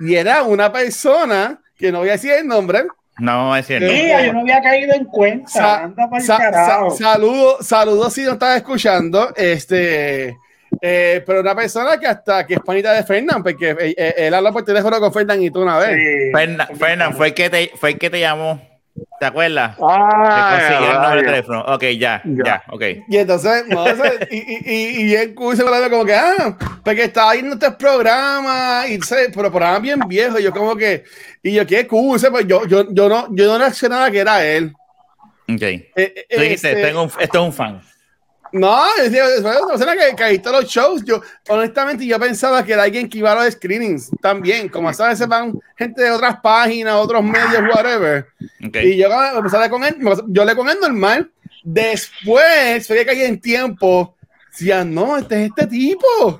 y era una persona, que no voy a decir el nombre, No decir no. Mira, yo no había caído en cuenta. Sa- Anda para el Sa- carajo. sa- saludo, saludos si no estás escuchando. Este, eh, pero una persona que hasta que es panita de Fernán, porque eh, eh, él habla por teléfono con Fernán y tú una vez. Sí. Fernan, Fernan, fue el que te, fue el que te llamó. ¿Te acuerdas? Te Ah, el número de teléfono. Ok, ya, Ya. ya, ok. Y entonces, no, y, y, y, y se ve como que, ah, porque estaba viendo este programa, y, ¿sabes? pero programa bien viejo, y yo como que, y yo, qué ¿sabes? Pues yo, yo, yo, no, yo no reaccionaba que era él. Ok. Eh, Tú dijiste, este- tengo un- esto es un fan. No, una persona que, que visto los shows. Yo, honestamente, yo pensaba que era alguien que iba a los screenings también. Como a veces van gente de otras páginas, otros medios, whatever. Ok. Y yo empecé a con él, yo le con él normal. Después, se ve que hay en tiempo. Decía, no, este es este tipo.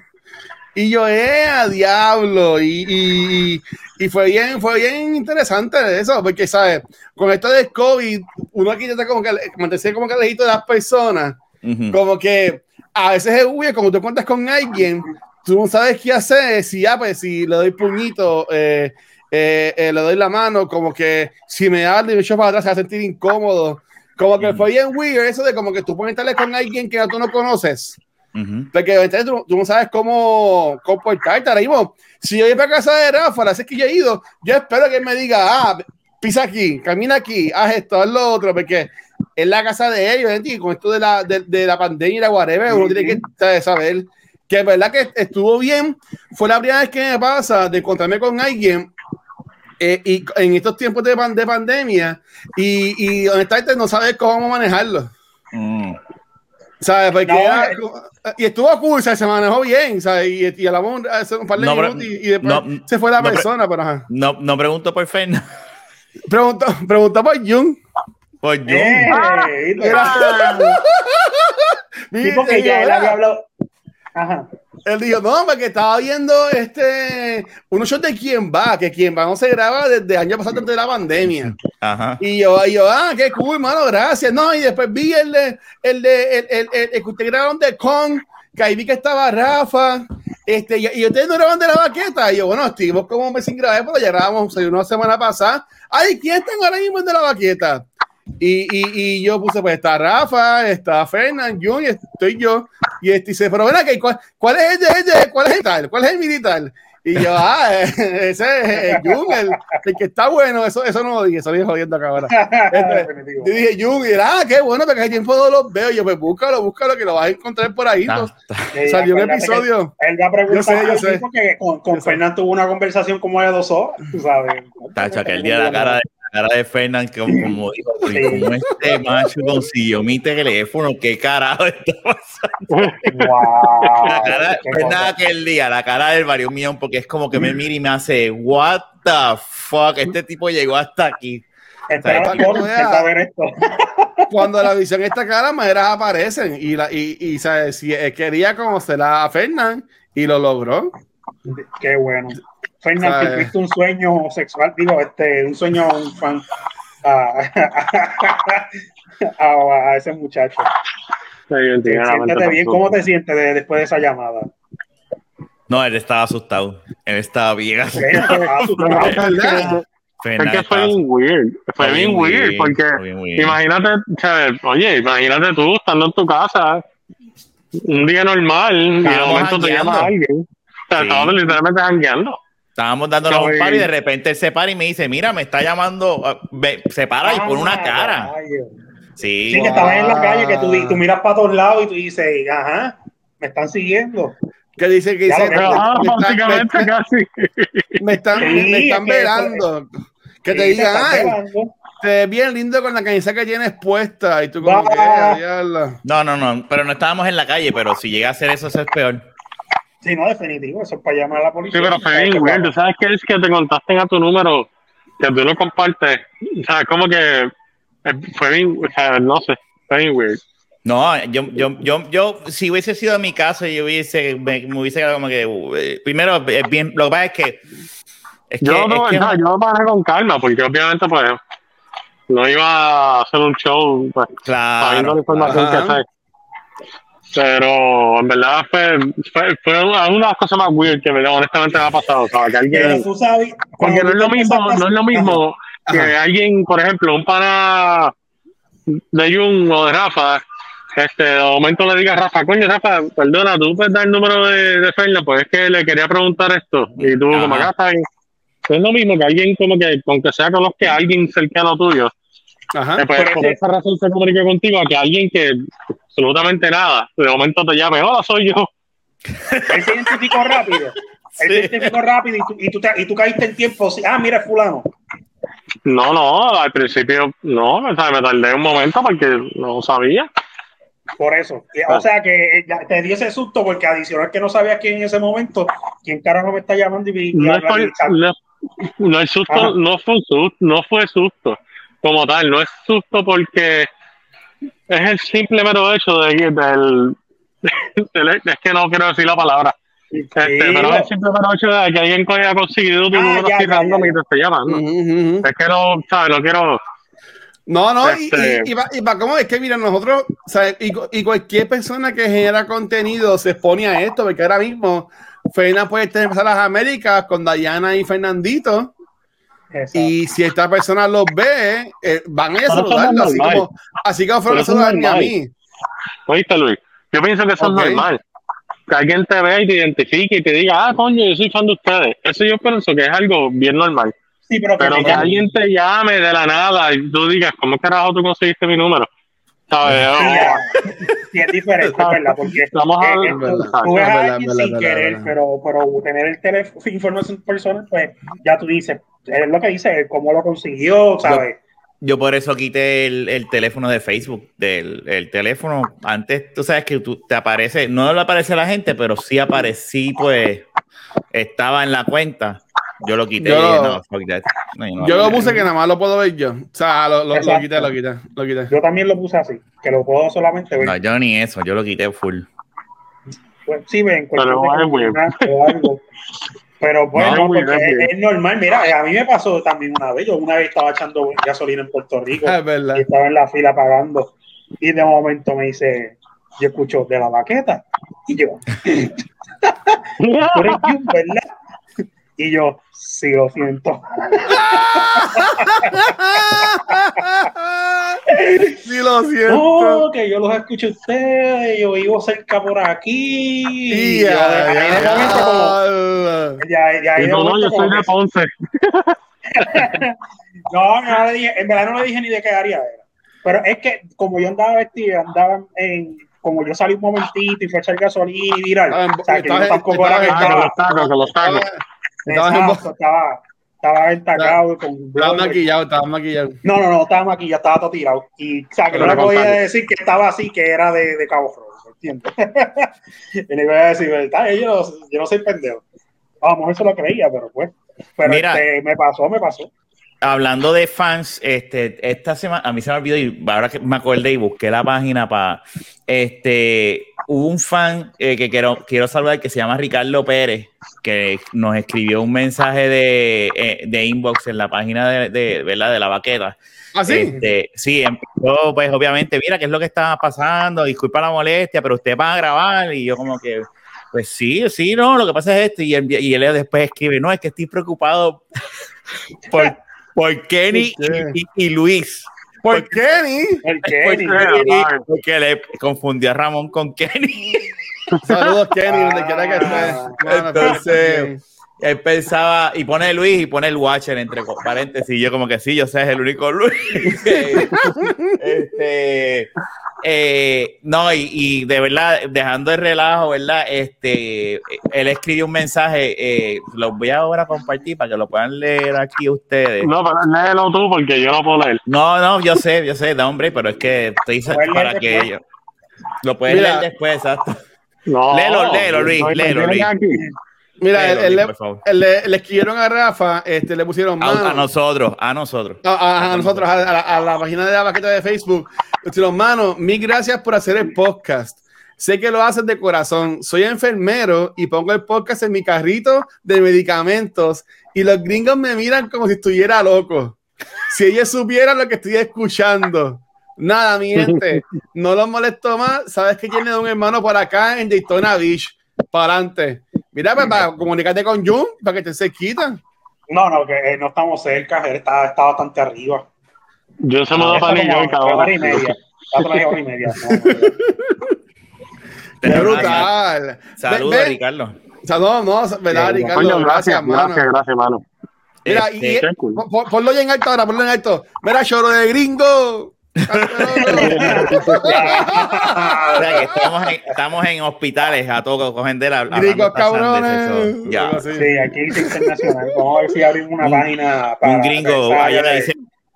Y yo, eh, a diablo. Y, y, y fue bien, fue bien interesante eso, porque, ¿sabes? Con esto de COVID, uno aquí está como que mantenerse como que lejito de las personas Ujú. como que a veces es weird, como tú cuentas con alguien, tú no sabes qué hacer, si ya, pues si le doy puñito, eh, eh, eh, le doy la mano, como que si me da el echo para atrás se va a sentir incómodo. Como que fue bien weird eso de como que tú estarle con alguien que tú no conoces. Ujú. Porque entonces tú, tú no sabes cómo comportarte. Ahora mismo, si yo voy para casa de Rafa, vez que yo he ido, yo espero que él me diga, ah, pisa aquí, camina aquí, haz esto, haz lo otro, porque es la casa de ellos, ¿entiendes? Y con esto de la, de, de la pandemia y la whatever, uno tiene que ¿sabes? saber que es verdad que estuvo bien. Fue la primera vez que me pasa de encontrarme con alguien eh, y en estos tiempos de, pan- de pandemia y, y honestamente no sabes cómo manejarlo. Mm. ¿Sabes? Porque No, era eh. y estuvo cool, sea, se manejó bien, ¿sabes? Y, y hablamos un par de No, minutos y, y después no, se fue la persona, pero ajá. No, no pregunto por Fernan. Preguntó, preguntó por Jung. Por Jung. Eh, ¿viste? Sí, porque ya él había hablado. Ajá. Él dijo, no, porque estaba viendo este unos shows de quién va, que quién va no se graba desde el año pasado antes de la pandemia. Ajá. Y yo, y yo, ah, qué cool, hermano, gracias. No, y después vi el de, el de, el, el, el, el que ustedes grabaron de Kong, que ahí vi que estaba Rafa, este, y, y ustedes no graban de la baqueta. Y yo, bueno, estuvimos como un mes sin grabar, pero ya grabamos, salió una semana pasada. Ay, ¿quién está ahora mismo en de la baqueta? Y, y, y yo puse, pues está Rafa, está Fernán, Jun, y estoy yo. Y este dice, pero ven aquí, ¿cuál, cuál es el de? ¿Cuál es el tal? ¿Cuál es el militar? Y yo, ah, ese es el Jun, el, el que está bueno, eso, eso no lo dije, eso lo dije jodiendo acá ahora. Este, yo dije, Jung, y era, ah, qué bueno, porque hace tiempo no los veo. Y yo, pues búscalo, búscalo, que lo vas a encontrar por ahí. Está- Eh, Salió un episodio. Él va a preguntar Yo sé, yo sé. que con, con Yo tuvo una conversación como de dos horas, tú sabes. Tacho, aquel día la cara de, cara de Fernan, como, como dijo, como este macho consiguió mi teléfono, qué carajo está pasando. Wow. La cara de Fernan aquel día, la cara del varios millón, porque es como que me mira y me hace, what the fuck, este tipo llegó hasta aquí. Para que tú veas. Cuando la visión esta cara, maderas aparecen. Y, la, y, y ¿sabes? Quería conocerla a Fernán y lo logró. Qué bueno. Fernán, ¿Sabes? cumpliste un sueño sexual, digo, este, un sueño un fan a, a- a ese muchacho. Sí, Siéntete bien. ¿cómo te sientes de- después de esa llamada? No, él estaba asustado. Él estaba bien Ah, fue bien weird. Fue bien bien weird, weird, porque fue bien weird. imagínate, ¿sabes? oye, imagínate tú estando en tu casa un día normal y de momento te llama alguien. O sea, Sí. literalmente jangueando. Estábamos dándonos No, un par y de repente él se para y me dice, mira, me está llamando, ah, se para y pone una Ah, cara. Sí, Sí, que estabas en la calle, que tú, tú miras para todos lados y tú dices, ajá, me están siguiendo. Que dice que dice. Ah, básicamente me- casi. me están, me- están es que- velando. Que te Sí, digan, ay, velando. te ves bien lindo con la camisa que tienes puesta. Y tú como que. "Ah, diablo". No, no, no, pero no estábamos en la calle, pero si llega a hacer eso, eso es peor. Sí, no, definitivo, eso es para llamar a la Sí, policía. pero fue bien weird. ¿Tú sabes qué es que te contasten a tu número? Que tú lo compartes. O sea, como que eh, fue bien, o sea, no sé, fue bien weird. No, yo, yo, yo, yo, si hubiese sido mi caso, yo hubiese, me, me hubiese quedado como que, uh, eh, primero, es bien, lo que pasa es que, es que, Yo, no, es que- o sea, yo lo manejé con calma, porque obviamente, pues, no iba a hacer un show, pues, sabiendo la claro, información Ajá. que sé. Pero en verdad fue, fue, fue una de las cosas más weird que me- honestamente me ha pasado. Sea, que alguien, sabes, porque no es lo mismo, no es lo mismo que Ajá. alguien, por ejemplo, un pana de Jung o de Rafa, este, de momento le diga a Rafa, coño Rafa, perdona, tú puedes dar el número de, de Fernan, pues es que le quería preguntar esto. Y tú, como acá está bien. No es lo mismo que alguien como que, aunque sea conozca a alguien cercano tuyo, Ajá. eh, pues, por ese- esa razón se comunica contigo a que alguien que absolutamente nada, de momento te llame, hola, soy yo. Él se identificó rápido. Él se Sí. identificó rápido y tú, y tú, te- y tú caíste en tiempo. Ah, mira, es fulano. No, no, al principio no, o sea, me tardé un momento porque no sabía. Por eso. O sea que eh, te dio ese susto porque adicional que no sabías quién en ese momento, quién carajo me está llamando y, y No, no el susto, Ajá. no fue susto, no fue susto como tal, no es susto porque es el simple mero hecho de, del, del- es que no quiero decir la palabra, este, pero es el simple mero hecho de que alguien haya conseguido tu número así random y te esté llamando. Es que no, ¿sabes? No quiero. No, no, y- Este- y, y, va- y va- ¿cómo es que mira, nosotros, o sea, y, cualquier persona que genera contenido se expone a esto, porque ahora mismo Fernan puede empezar a las Américas con Dayana y Fernandito, Exacto. y si esta persona los ve, eh, van a saludarlo, así normal. como, así como fueron a es saludarme a mí. ¿Oíste, Luis? Yo pienso que eso es normal. Que alguien te vea y te identifique y te diga, ah, coño, yo soy fan de ustedes. Eso yo pienso que es algo bien normal. Sí, pero que Pero alguien te llame de la nada y tú digas, ¿cómo carajo tú conseguiste mi número? Sí, es diferente, verdad, porque eh, hablando- eh, tú- ves es a alguien sin querer, pero, pero tener el teléfono, información personal, pues ya tú dices, es lo que dice, cómo lo consiguió, ¿sabes? Yo por eso quité el, el teléfono de Facebook, del el teléfono. Antes, tú sabes que tú, te aparece, no le aparece a la gente, pero sí aparecí, pues, estaba en la cuenta. Yo lo quité. Yo y dije, lo- no, fuck that. No, no, Yo no. lo puse que nada más lo puedo ver yo. O sea, lo, lo, lo quité, lo quité, lo quité. Yo también lo puse así, que lo puedo solamente ver. No, yo ni eso, yo lo quité full. Pues, sí, ven, Pero. Pero bueno, No, es normal. Mira, a mí me pasó también una vez. Yo una vez estaba echando gasolina en Puerto Rico Ah, es verdad. y estaba en la fila pagando. Y de momento me dice, yo escucho de la baqueta. Y yo, tú eres Jun, ¿verdad? Y yo, sí, lo siento. sí, lo siento. No, que yo los escucho a ustedes, yo vivo cerca por aquí. Y ya, de momento como- ya, ya, ya, ahí y no, no, momento yo como soy de Ponce. No, no le dije, en verdad no le dije ni de qué área era. Pero es que como yo andaba vestido, andaba en, como yo salí un momentito y fue a echar gasolina y Estaba en- o sea, que yo tampoco era que estaba- Ah, que estaba, los tacos, que los tacos. Exacto, estaba, estaba entacado con Estaba maquillado, estaba maquillado. No, no, no, estaba ya estaba todo tirado. Y, o sea, que Pero no le podía decir que estaba así, que era de, de Cabo Rojo, ¿entiendes? y le iba a decir, ¿verdad? Yo, no- yo no soy pendejo. A lo mejor se lo creía, pero pues. Pero Mira. este, me pasó, me pasó. Hablando de fans, este, esta semana, a mí se me olvidó y ahora que me acordé y busqué la página para, este, hubo un fan eh, que quiero, quiero saludar que se llama Ricardo Pérez, que nos escribió un mensaje de, eh, de inbox en la página de, de, ¿verdad? de la baqueta. ¿Ah, sí? Este, sí, empezó, pues obviamente, mira qué es lo que está pasando, disculpa la molestia, pero usted va a grabar y yo como que, pues sí, sí, no, lo que pasa es esto y, él- y él después escribe, no, es que estoy preocupado por, por Kenny ¿Por y, y- y Luis. ¿Por? El Porque, Kenny. porque le confundió a Ramón con Kenny. Saludos, Kenny, donde quiera que estés. Ah, entonces- Él pensaba, y pone Luis y pone el Watcher entre paréntesis. Y yo, como que sí, yo sé, es el único Luis. este, eh, no, y, y de verdad, dejando el relajo, ¿verdad? Este, él escribió un mensaje, eh, lo voy ahora a compartir para que lo puedan leer aquí ustedes. No, pero léelo tú porque yo no puedo leer. No, no, yo sé, yo sé, da hombre, pero es que estoy para que ellos. Lo puedes Mira. leer después, exacto. No, Léelo, léelo, Luis, léelo, ¿me tienen Luis. Mira, él- él Luis, le- escribieron a Rafa, este, le pusieron A, a mano. nosotros, a nosotros. A, a- a nosotros, a, a la, a la página de la baqueta de Facebook. Le pusieron mano, mil gracias por hacer el podcast. Sé que lo haces de corazón. Soy enfermero y pongo el podcast en mi carrito de medicamentos y los gringos me miran como si estuviera loco. Si ellos supieran lo que estoy escuchando. Nada, mi gente, no los molesto más. Sabes que tiene un hermano por acá en Daytona Beach. Para adelante. Mira, pues, para comunicarte con Jun, para que te se quitan. No, no, que eh, no estamos cerca, él está, está bastante arriba. Yo se Ah, mudó eso para New York hora y media. Hora y ¡Qué brutal! Saludos, Ricardo. Sea, no, ¿verdad, Sí, Ricardo? Coño, gracias, gracias, mano. gracias, gracias, mano. Mira, Este, y, cool. pon- ponlo ya en alto ahora, ponlo en alto. Mira, choro de gringo. O sea, que estamos en, estamos en hospitales a todo cogen de la Gringos cabrones. ya. Sí, aquí dice internacional. Vamos a ver si abrimos una Un- página para. Un gringo allá de- dice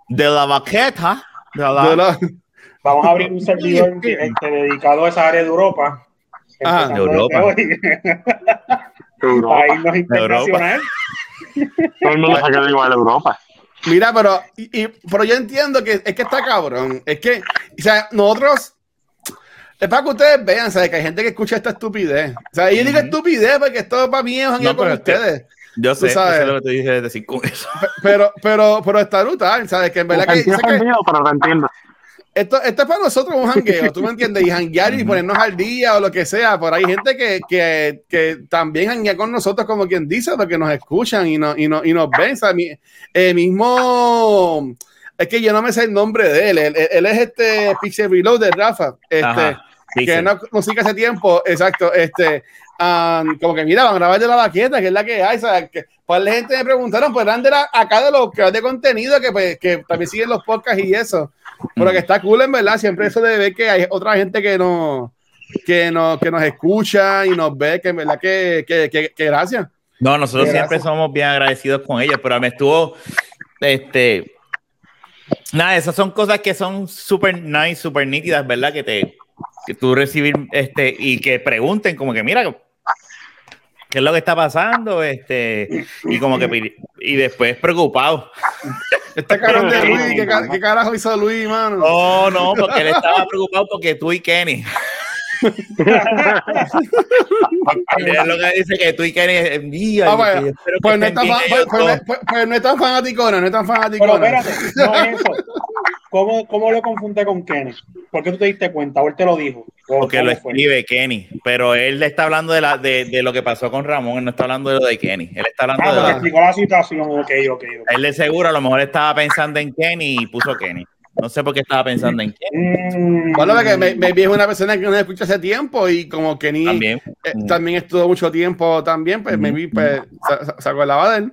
de la baqueta. De la, De la- Vamos a abrir un servidor este, dedicado a esa área de Europa. Ah, de Europa. Europa. Para irnos internacional. Todo el mundo se queda igual a Europa. Mira, pero, y, y- pero yo entiendo que es que está cabrón. Es que, o sea, nosotros. Es para que ustedes vean, ¿sabes? Que hay gente que escucha esta estupidez. O sea, yo digo estupidez porque esto para mí es No, con es ustedes. Yo sé, eso sabes. es lo que decir con eso. Pe- Pero, pero, pero está brutal, ¿sabes? Que en verdad que, sé que pero te entiendo. Esto, esto es para nosotros un jangueo, ¿tú me entiendes? Y janguear y ponernos al día o lo que sea. Por ahí hay gente que, que, que también janguea con nosotros, como quien dice, porque nos escuchan y, no, y, no, y nos ven. ¿sabes? Mi- eh, mismo. Es que yo no me sé el nombre de él. Él, él- es este Pixel Reload de Rafa. Este, Ajá, que no música hace tiempo, exacto, este, um, como que mira, van a grabar de la baqueta, que es la que hay, ¿sabes? Que, pues la gente me preguntaron, pues eran de la, acá de los creadores de contenido que, pues, que también siguen los podcasts y eso, pero que está cool en verdad, siempre eso de ver que hay otra gente que no que nos, que nos escucha y nos ve, que en verdad que, que, que, que gracias. No, nosotros Gracias. siempre somos bien agradecidos con ellos, pero me estuvo, este, nada, esas son cosas que son súper nice, súper nítidas, ¿verdad? Que te, que tú recibir, este, y que pregunten como que, mira, ¿qué es lo que está pasando? Este, y como que, y después preocupado. Este cabrón de Luis, ¿qué, qué carajo hizo Luis, mano? No, no, porque él estaba preocupado porque tú y Kenny. es lo que dice que tú y Kenny, mía, Ah, yo espero que Pues no, es tan, bien fa- ellos pues- pues- pues- pues no es tan fanaticona, no es tan Pero fanaticona. espérate, no es eso. ¿Cómo, ¿Cómo lo confunde con Kenny? ¿Por qué tú te diste cuenta? ¿O él te lo dijo? ¿O Porque lo escribe Kenny, pero él le está hablando de, la, de, de lo que pasó con Ramón, él no está hablando de lo de Kenny, él está hablando Ah, de porque lo- explicó la situación. Ok, ok. Él de seguro a lo mejor estaba pensando en Kenny y puso Kenny. No sé por qué estaba pensando en Kenny Mm, Bueno, porque me, me es una persona que no escucha hace tiempo y como ni también. eh, Mm. también estuvo mucho tiempo también, pues Mm. maybe pues, acordaba de él.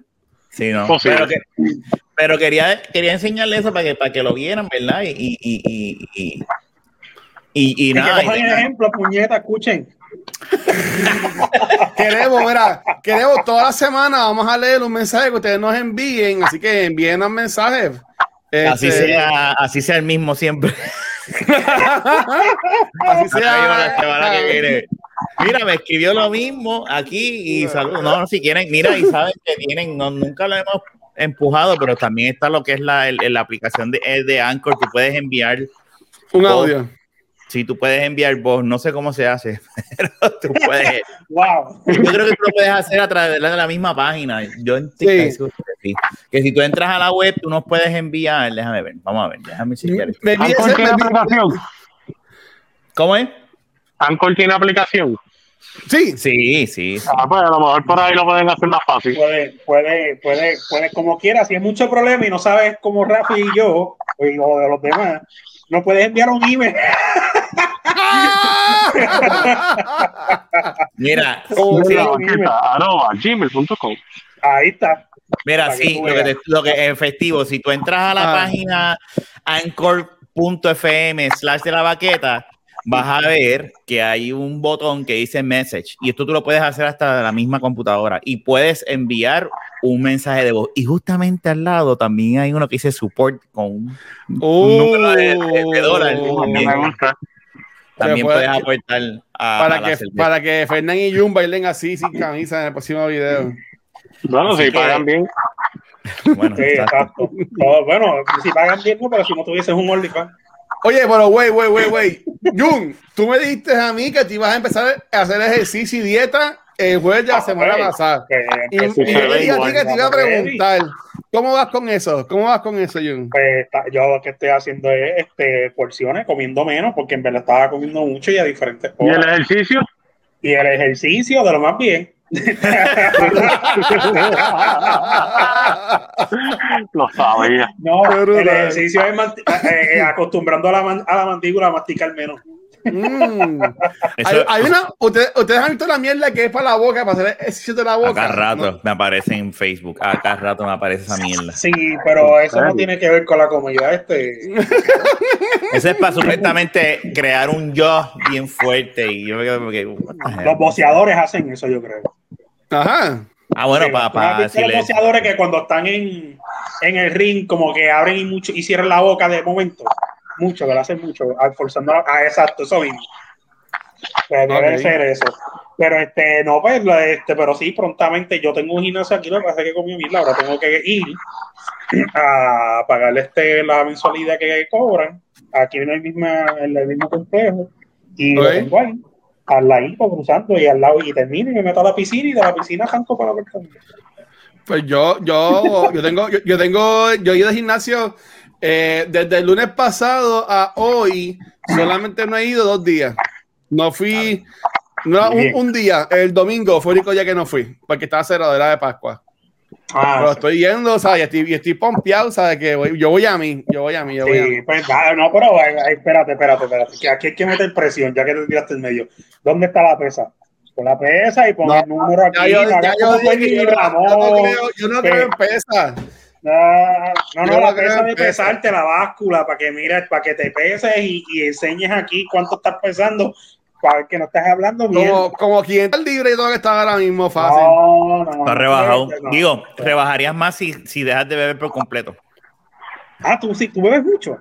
Sí, no. Pero, que, pero quería, quería enseñarle eso para que, para que lo vieran, ¿verdad? Y, y, y, y, y, y- nada. que cojan y- el ejemplo, puñeta, escuchen. Queremos, mira, queremos toda la semana, vamos a leer un mensaje que ustedes nos envíen, así que envíenos mensajes. así, Este, sea, así sea el mismo siempre. así la sea. semana que viene. Mira, me escribió lo mismo aquí y saludos. No, si quieren, mira, y saben que tienen, no, nunca lo hemos empujado, pero también está lo que es la, el- la aplicación de, eh, de Anchor. Tú puedes enviar, Un audio. si tú puedes enviar voz, no sé cómo se hace, pero tú puedes. Wow. Yo creo que tú lo puedes hacer a través de la, de la misma página. Yo en Sí. Que sí. Que si tú entras a la web, tú nos puedes enviar. Déjame ver, vamos a ver, déjame envíe- aplicación. ¿Cómo es? Anchor tiene aplicación. Sí, Sí, sí, sí. Ah, pues a lo mejor por ahí lo pueden hacer más fácil. Puede, puede, puede, puede, como quiera, si hay mucho problema y no sabes cómo Rafi y yo, o de los demás, no puedes enviar un email. Mira, gmail.com. Ahí está. Mira, sí, lo que, te- lo que efectivo, si tú entras a la Ah. página anchor.fm slash de la baqueta, vas a ver que hay un botón que dice message y esto tú lo puedes hacer hasta de la misma computadora y puedes enviar un mensaje de voz y justamente al lado también hay uno que dice support con un, un número de, de- de dólares Oh. también, Me gusta. también puede- puedes aportar a, para que, para que Fernán y Jun bailen así sin camisa en el próximo video. Bueno, Así si que- pagan bien. Bueno, Sí, exacto. bueno, si pagan bien, no, pero si no tuvieses un OnlyFans. Oye, pero wey, wey, wey, wey. Jun, tú me dijiste a mí que te ibas a empezar a hacer ejercicio y dieta el jueves de la Ah, semana pasada. Y, y si yo ve dije a ti que te iba a preguntar, ¿cómo vas con eso? ¿Cómo vas con eso, Jun? Pues, yo lo que estoy haciendo es este, porciones, comiendo menos, porque en verdad estaba comiendo mucho y a diferentes ¿Y el horas. ejercicio? Y el ejercicio, de lo más bien. Lo sabía. No, el ejercicio es eh, acostumbrando a la, a la mandíbula a masticar menos. Mm. Eso, Hay, hay una, ustedes, ustedes han visto la mierda que es para la boca, para hacer ejercicio de la boca. cada rato No. me aparece en Facebook. A cada rato me aparece esa mierda. Sí, pero eso no tiene que ver con la comida. Este, Eso es para supuestamente crear un yo bien fuerte. Y yo hell? los boceadores hacen eso, yo creo. Ajá. Ah, bueno, Sí, para ¿tú no has visto decirle. los boxeadores que cuando están en, en el ring, como que abren y, mucho, y cierran la boca de momento. Mucho, que lo hacen mucho, ah, forzando a, a- exacto, eso mismo. Pues debe Ok. ser eso. Pero este, no, pues, este, pero sí, prontamente yo tengo un gimnasio aquí, lo que pasa es que comí mil, ahora tengo que ir a pagarle este, la mensualidad que cobran aquí en el mismo, en el mismo complejo. Y Ok. lo tengo ahí, al ladito, cruzando, y al lado, y termino y me meto a la piscina, y de la piscina janco para persona. Pues yo, yo, yo tengo, yo, yo tengo, yo he ido al gimnasio eh, desde el lunes pasado a hoy, solamente no he ido dos días. No fui, no, un, día, el domingo fue el único día que no fui, porque estaba cero, era de Pascua. Ah, Pero estoy yendo, ¿sabes? Y estoy, y estoy pompeado, ¿sabes? Que voy- yo voy a mí, yo voy a mí, yo voy a mí. Pues no, pero espérate, espérate, espérate. Que aquí hay que meter presión, ya que te tiraste en medio. ¿Dónde está la pesa? Pon la pesa y pon No, el número aquí. Yo, no yo yo, Ramón. creo, yo no creo en pesas. No, no, la pesa de pesa. pesarte, la báscula, para que mires, para que te peses y, y enseñes aquí cuánto estás pesando, para que no estés hablando bien. Como, como 500 libras y todo lo que está ahora mismo fácil. No, no. Está rebajado. no. Digo, rebajarías más si, si dejas de beber por completo. Ah, tú sí, tú bebes mucho.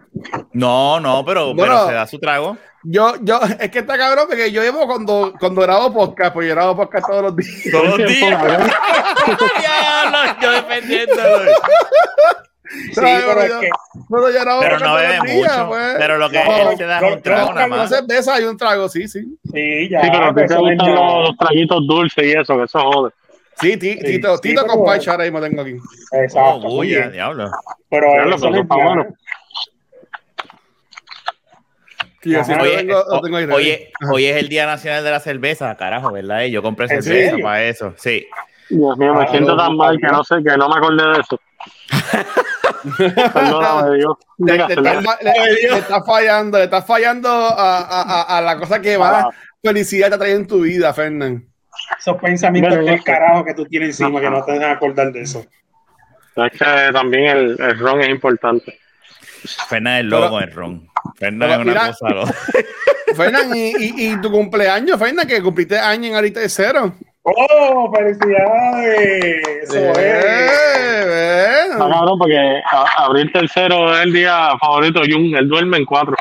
No, no, pero, Bueno. pero se da su trago. Yo, yo, es que está cabrón porque yo llevo cuando, cuando grabo podcast, pues yo grabo podcast todos los días. Todos los días. yo defendiéndolo. Sí, pero yo- que pero yo Pero no todos bebe días, mucho. pues. Pero lo que No, él se da es un trago nada más. cerveza y un trago, sí, sí. sí, ya. Sí, pero a ti te no gustan los, los traguitos dulces y eso, que eso jode. Sí, ti- Sí, Tito, sí, Tito pero- con Pancho ahora mismo tengo aquí. Exacto. Oh, bien. diablo. Pero Diablo, eso pero no es bueno. Oye, tengo, o- tengo hoy es el Día Nacional de la Cerveza, carajo, ¿verdad? Yo compré ¿En cerveza serio? para eso. Sí. Dios mío, me Ah, siento tan mal que no sé, que no me acordé de eso. Perdóname, Dios. Le, está, le- le está fallando, le está fallando a, a- a- a la cosa que más Ah. felicidad te ha traído en tu vida, Fernán. Esos pensamientos Bueno, del carajo que tú tienes encima que no te dejan acordar de eso. Es que también el, el ron es importante. Fernan es loco el ron. Fernan es una mira- cosa loca. Fernán, y, y, y tu cumpleaños, Fernán, que cumpliste año en ahorita de cero. ¡Oh, felicidades! Eso es. Eh, Está bueno. cabrón porque abril tercero es el día favorito de Jun, él duerme en cuatro.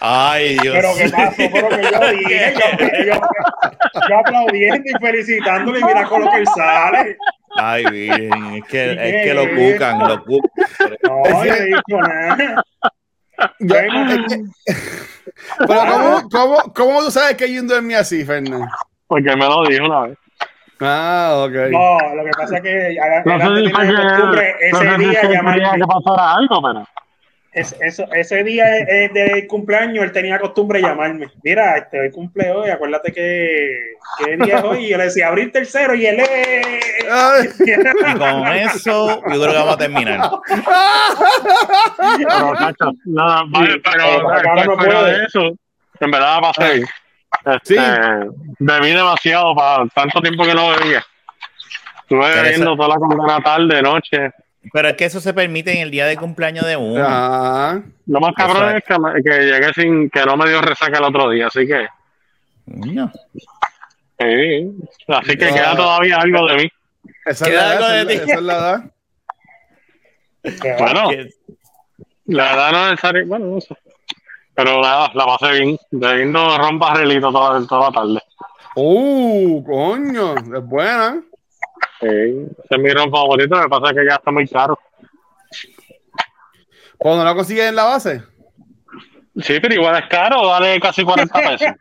Ay, Dios. Pero qué pasó, pero que yo dije, yo, yo, yo aplaudiendo y felicitándole y mira con lo que él sale. Ay, bien. Es que, ¿Y es que lo cucan, lo cucan. No, yo no he dicho nada. Yo- Bueno. es que- pero ¿cómo, cómo, ¿cómo tú sabes que Jun duerme así, Fernán? Porque me lo dijo una vez. Ah, ok. No, lo que pasa es que No sé si fue que, costumbre no sé ese si día fue que quería llamarme. que pasara algo, pero Es, eso, ese día eh, del cumpleaños él tenía costumbre de llamarme. Mira, este, hoy cumple hoy, acuérdate que, que día es hoy. Y yo le decía, abrir tercero y él. Ay. Y con eso, yo creo que vamos a terminar. Pero, cacho, nada, vale, pero, pero pero puede. de eso, en verdad pasé bien. Este, Sí. Bebí demasiado para tanto tiempo que no bebía. Estuve Pero bebiendo eso- toda la condena tarde, noche. Pero es que eso se permite en el día de cumpleaños de uno. Ah, Lo más cabrón es que, me- que llegué sin que no me dio resaca el otro día, así que Coño. sí. así que queda todavía algo de mí. esa es Queda la edad. algo de ti. esa es la edad. Bueno, la verdad no es necesario, bueno, no sé. Pero nada, la pasé bien, bebiendo ron barrilito toda, toda la tarde. Uh, coño, es buena. Sí, ese es mi ron favorito, lo que pasa es que ya está muy caro. Cuando lo consigues en la base. Sí, pero igual es caro, vale casi 40 pesos.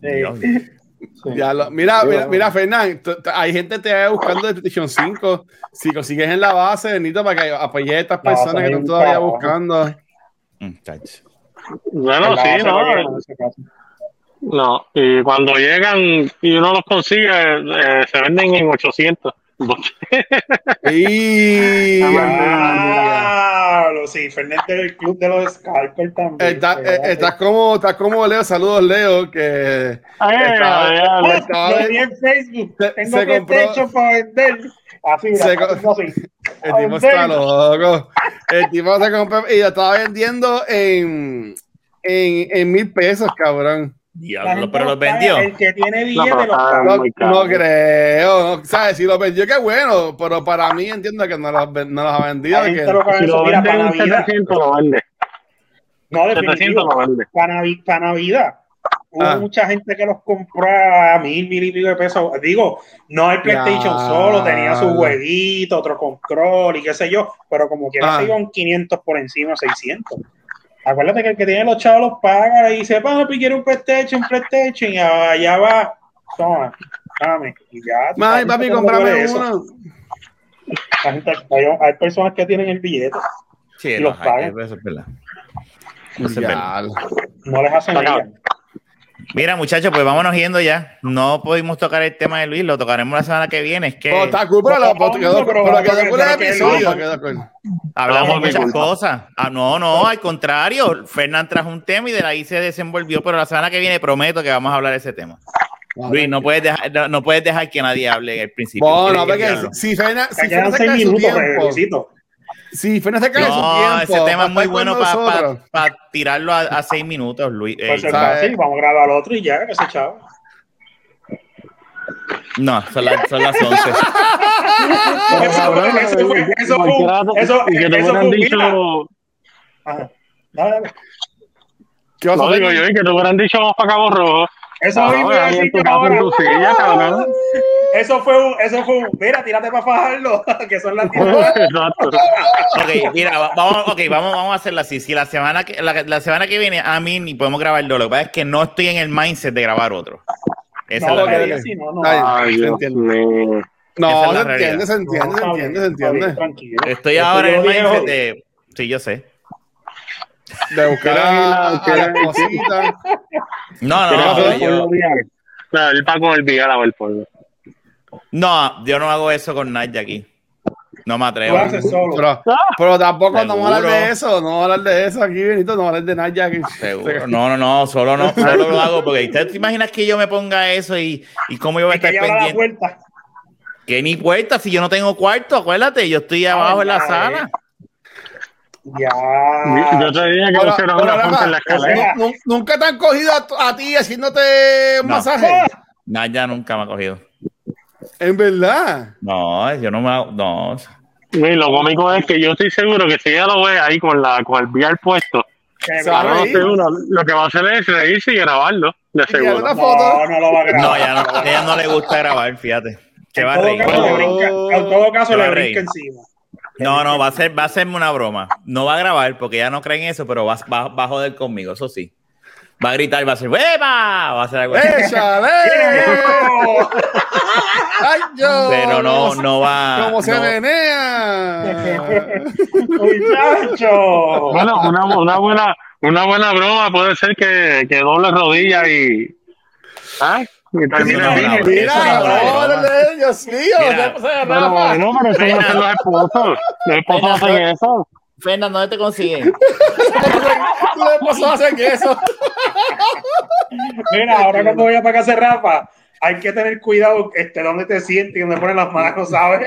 Sí. Ya lo- mira, mira, mira, Fernán, hay gente que te va buscando de PlayStation 5. Si consigues en la base, necesito para que apoyes a estas personas que es están todavía buscando. Mm. Bueno, sí, no, caso. no. Y cuando llegan y uno los consigue, eh, se venden en 800. Y... Diablo, sí, Fernández del club de los Scalper también. Está, eh, estás como, estás como Leo, saludos Leo, que Ay, Estaba- ay, ay, estaba- Lo vi en Facebook. Se- Tengo se compró- PlayStation para vender. Así, mira, Se así. el tipo está loco. El tipo se compró y lo estaba vendiendo en, en, en mil pesos, cabrón. Diablo, pero lo los vendió. El que tiene No, billete pero los. No, no creo, no, ¿sabes? Si lo vendió, qué bueno, pero para mí entiendo que no los, no los ha vendido. Que- lo Si eso. lo Mira, vende para Navidad. 700, lo vende. No, 700 definitivo. lo vende. Para, para Navidad. Hubo Ah. mucha gente que los compró a mil, mil y pico de pesos. Digo, no el PlayStation solo, tenía su jueguito, otro control y qué sé yo, pero como quiera Ah. se iban 500 por encima, 600. Acuérdate que el que tiene los chavos los paga y dice, papi, quiero un PlayStation, un PlayStation, y allá va, toma, dame. Y ya. Mami, papi, no eso. uno. La gente- hay, hay personas que tienen el billete, Sí, y no, los pagan. eso es verdad. Eso es verdad. Ya. no les hacen Acá. Mira, muchachos, pues vámonos yendo ya. No pudimos tocar el tema de Luis, lo tocaremos la semana que viene. Es que Pero está cool, quedó el episodio. no. hablamos No, muchas cosas. Ah, no, no, al contrario. Fernán trajo un tema y de ahí se desenvolvió, pero la semana que viene prometo que vamos a hablar de ese tema. Luis, no puedes dejar, no, no puedes dejar que nadie hable al principio. Bueno, Tienes que porque si Fernan Se cae su minutos, tiempo, Luisito. si Fernan se cae su No, tiempo, ese tema es muy bueno para nosotros. tirarlo a, a seis minutos, Luis. Eh, Pues es ¿sabes? fácil, vamos a grabar otro y ya, que se chavo. no, son las, son las 11. Pero, cabrón, Eso fue- eso fue- eso- fue. Ajá. Dale, dale. ¿Qué vas a no hacer? digo yo, y que te hubieran dicho vamos para Cabo Rojo. Eso Ah, mismo iba a ahí en decir tu yo casa, en ahora. tu silla, cabrón. Eso fue un, eso fue un, mira, tírate para fajarlo, que son las 10 horas. Exacto. Ok, mira, va- vamos, okay, vamos, vamos a hacerlo así. Si la semana que, la, la semana que viene a mí ni podemos grabar dos, lo que pasa es que no estoy en el mindset de grabar otro. Esa No, es la porque realidad. sí, no, no. Ay, Ay, se Dios entiende. mío. No, se entiende, se entiende, se entiende, se. Tranquilo. Estoy ahora en el mindset de. Sí, yo sé. De buscar a- a, a quiero- las cositas. No, ¿Quieres no, el yo? Claro, él va con el vial a ver polvo. no, yo no hago eso con nadie aquí. No me atrevo. lo haces solo. Pero, pero tampoco no vamos a hablar de eso, no vamos a hablar de eso aquí, Benito, no vamos a hablar de Naya aquí. Seguro. No, no, no, solo no, solo lo hago porque ¿usted te imaginas que yo me ponga eso y, y cómo yo voy a estar la pendiente? puerta. Que ni puerta, si yo no tengo cuarto, acuérdate, yo estoy abajo en la sala. Ya. Yo te dije que pusieron una punta en la escalera. nu- nu- Nunca te han cogido a, a ti haciéndote un No. masaje. Naya nunca me ha cogido. En verdad. No, yo no me hago, no. Y lo cómico es que yo estoy seguro que si ella lo ve ahí con la con el vial puesto, Que no, seguro, lo que va a hacer es reírse y grabarlo, de seguro. una foto. No, no lo va a grabar. No, ya no, a ella no le gusta grabar, fíjate. Se va a reír. caso, le Oh. brinca, en todo caso Se le brinca encima. No, no, va a ser, va a hacerme una broma. No va a grabar porque ella no cree en eso, pero va, va, va a joder conmigo, eso sí. Va a gritar, va a hacer ¡Hueva! Va a hacer algo así. ¡Échale! ¡Ay, yo! Pero no, no va. ¿Cómo se no- menea? Muchacho. Bueno, una, una buena una buena broma puede ser que, que doble rodilla y ¿ah? Y no Mira, no es broma. órale, Dios mío. Mira, ¿qué pasa, Pero Rafa? bueno, pero eso no hacen los esposos. Los esposos hacen eso. Fernando, ¿dónde te consiguen? Los esposos hacen eso. Mira, ahora cuando vaya para casa Rafa, hay que tener cuidado este, dónde te sientes y dónde ponen las manos, ¿sabes?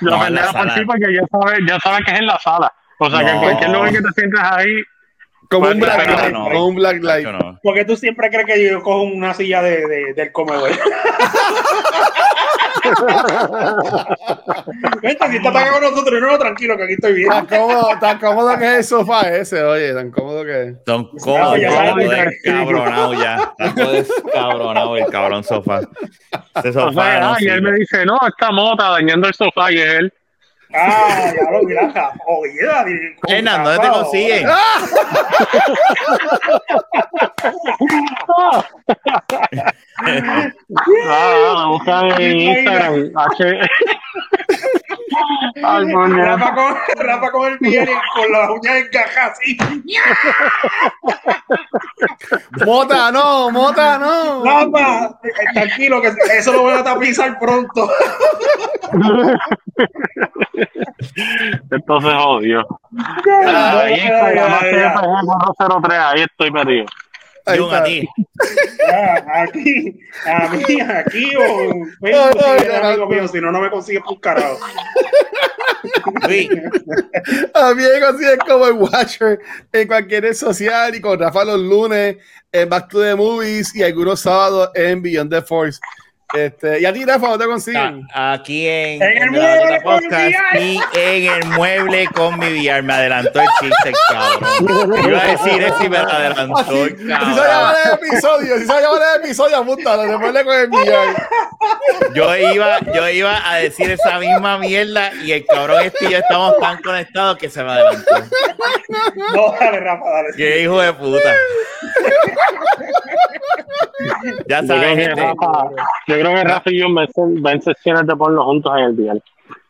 La por sala. sí porque ya sabes, ya sabes que es en la sala. O sea, que en No. cualquier lugar que te sientas ahí, Como Pues, un black light. no. Como un black light. Yo no. Porque tú siempre crees que yo cojo una silla de, de- del comedor. Vente, si estás acá con nosotros, no, no, tranquilo, que aquí estoy bien. Tan cómodo, tan cómodo que es el sofá ese, oye, tan cómodo que es. Está sabes. todo descabronado ya. Está todo descabronado el cabrón sofá. Ese o sofá sea, no y él me dice, no, esta mota dañando el sofá y es él. Ah, ya lo mira, oye, Fernando, ¿dónde te consiguen? Ah, busca en Instagram. Ay. Rafa con, Rafa con el VR con las uñas encajadas así. Mota, no, mota, no. Rafa, tranquilo, que eso lo voy a tapizar pronto. Esto se jodió. Ahí Ay, está, ay, llamaste ay, ay. FG 403, ahí estoy perdido. Ahí a ti. Aquí, a mí, aquí o en Ay, Facebook, si ay, ay, amigo mío, si no, no me consigues por carajo. Luis, A mí me consiguen como el Watcher en cualquier red social y con Rafa los lunes en Back to the Movies y algunos sábados en Beyond the Force. Este, y a ti, Rafa, ¿dónde te consiguen? aquí en, En el mueble la con mi podcast VR. y en el mueble con mi VR. Me adelantó el chiste, cabrón. Iba a decir eso y me adelantó Así, el así se llama cabrón. el episodio, así se llama el episodio, apúntalo, después le con el millón. Yo iba, yo iba a decir esa misma mierda y el cabrón este y yo estamos tan conectados que se me adelantó. No, dale, Rafa, dale. Qué hijo de puta. Ya sabes, gente. Creo que Rafa y yo ven, ven sesiones de porno juntos en el día.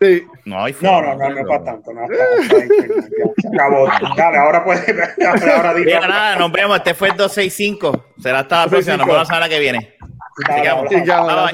Sí. No, hay No, no, no, no es pero- para tanto. No, se acabó. Dale, ahora puedes. Ahora di, Mira, nada, nos vemos. Este fue el 265. Será hasta la próxima. Nos vemos la semana que viene. Sigamos. Sigamos,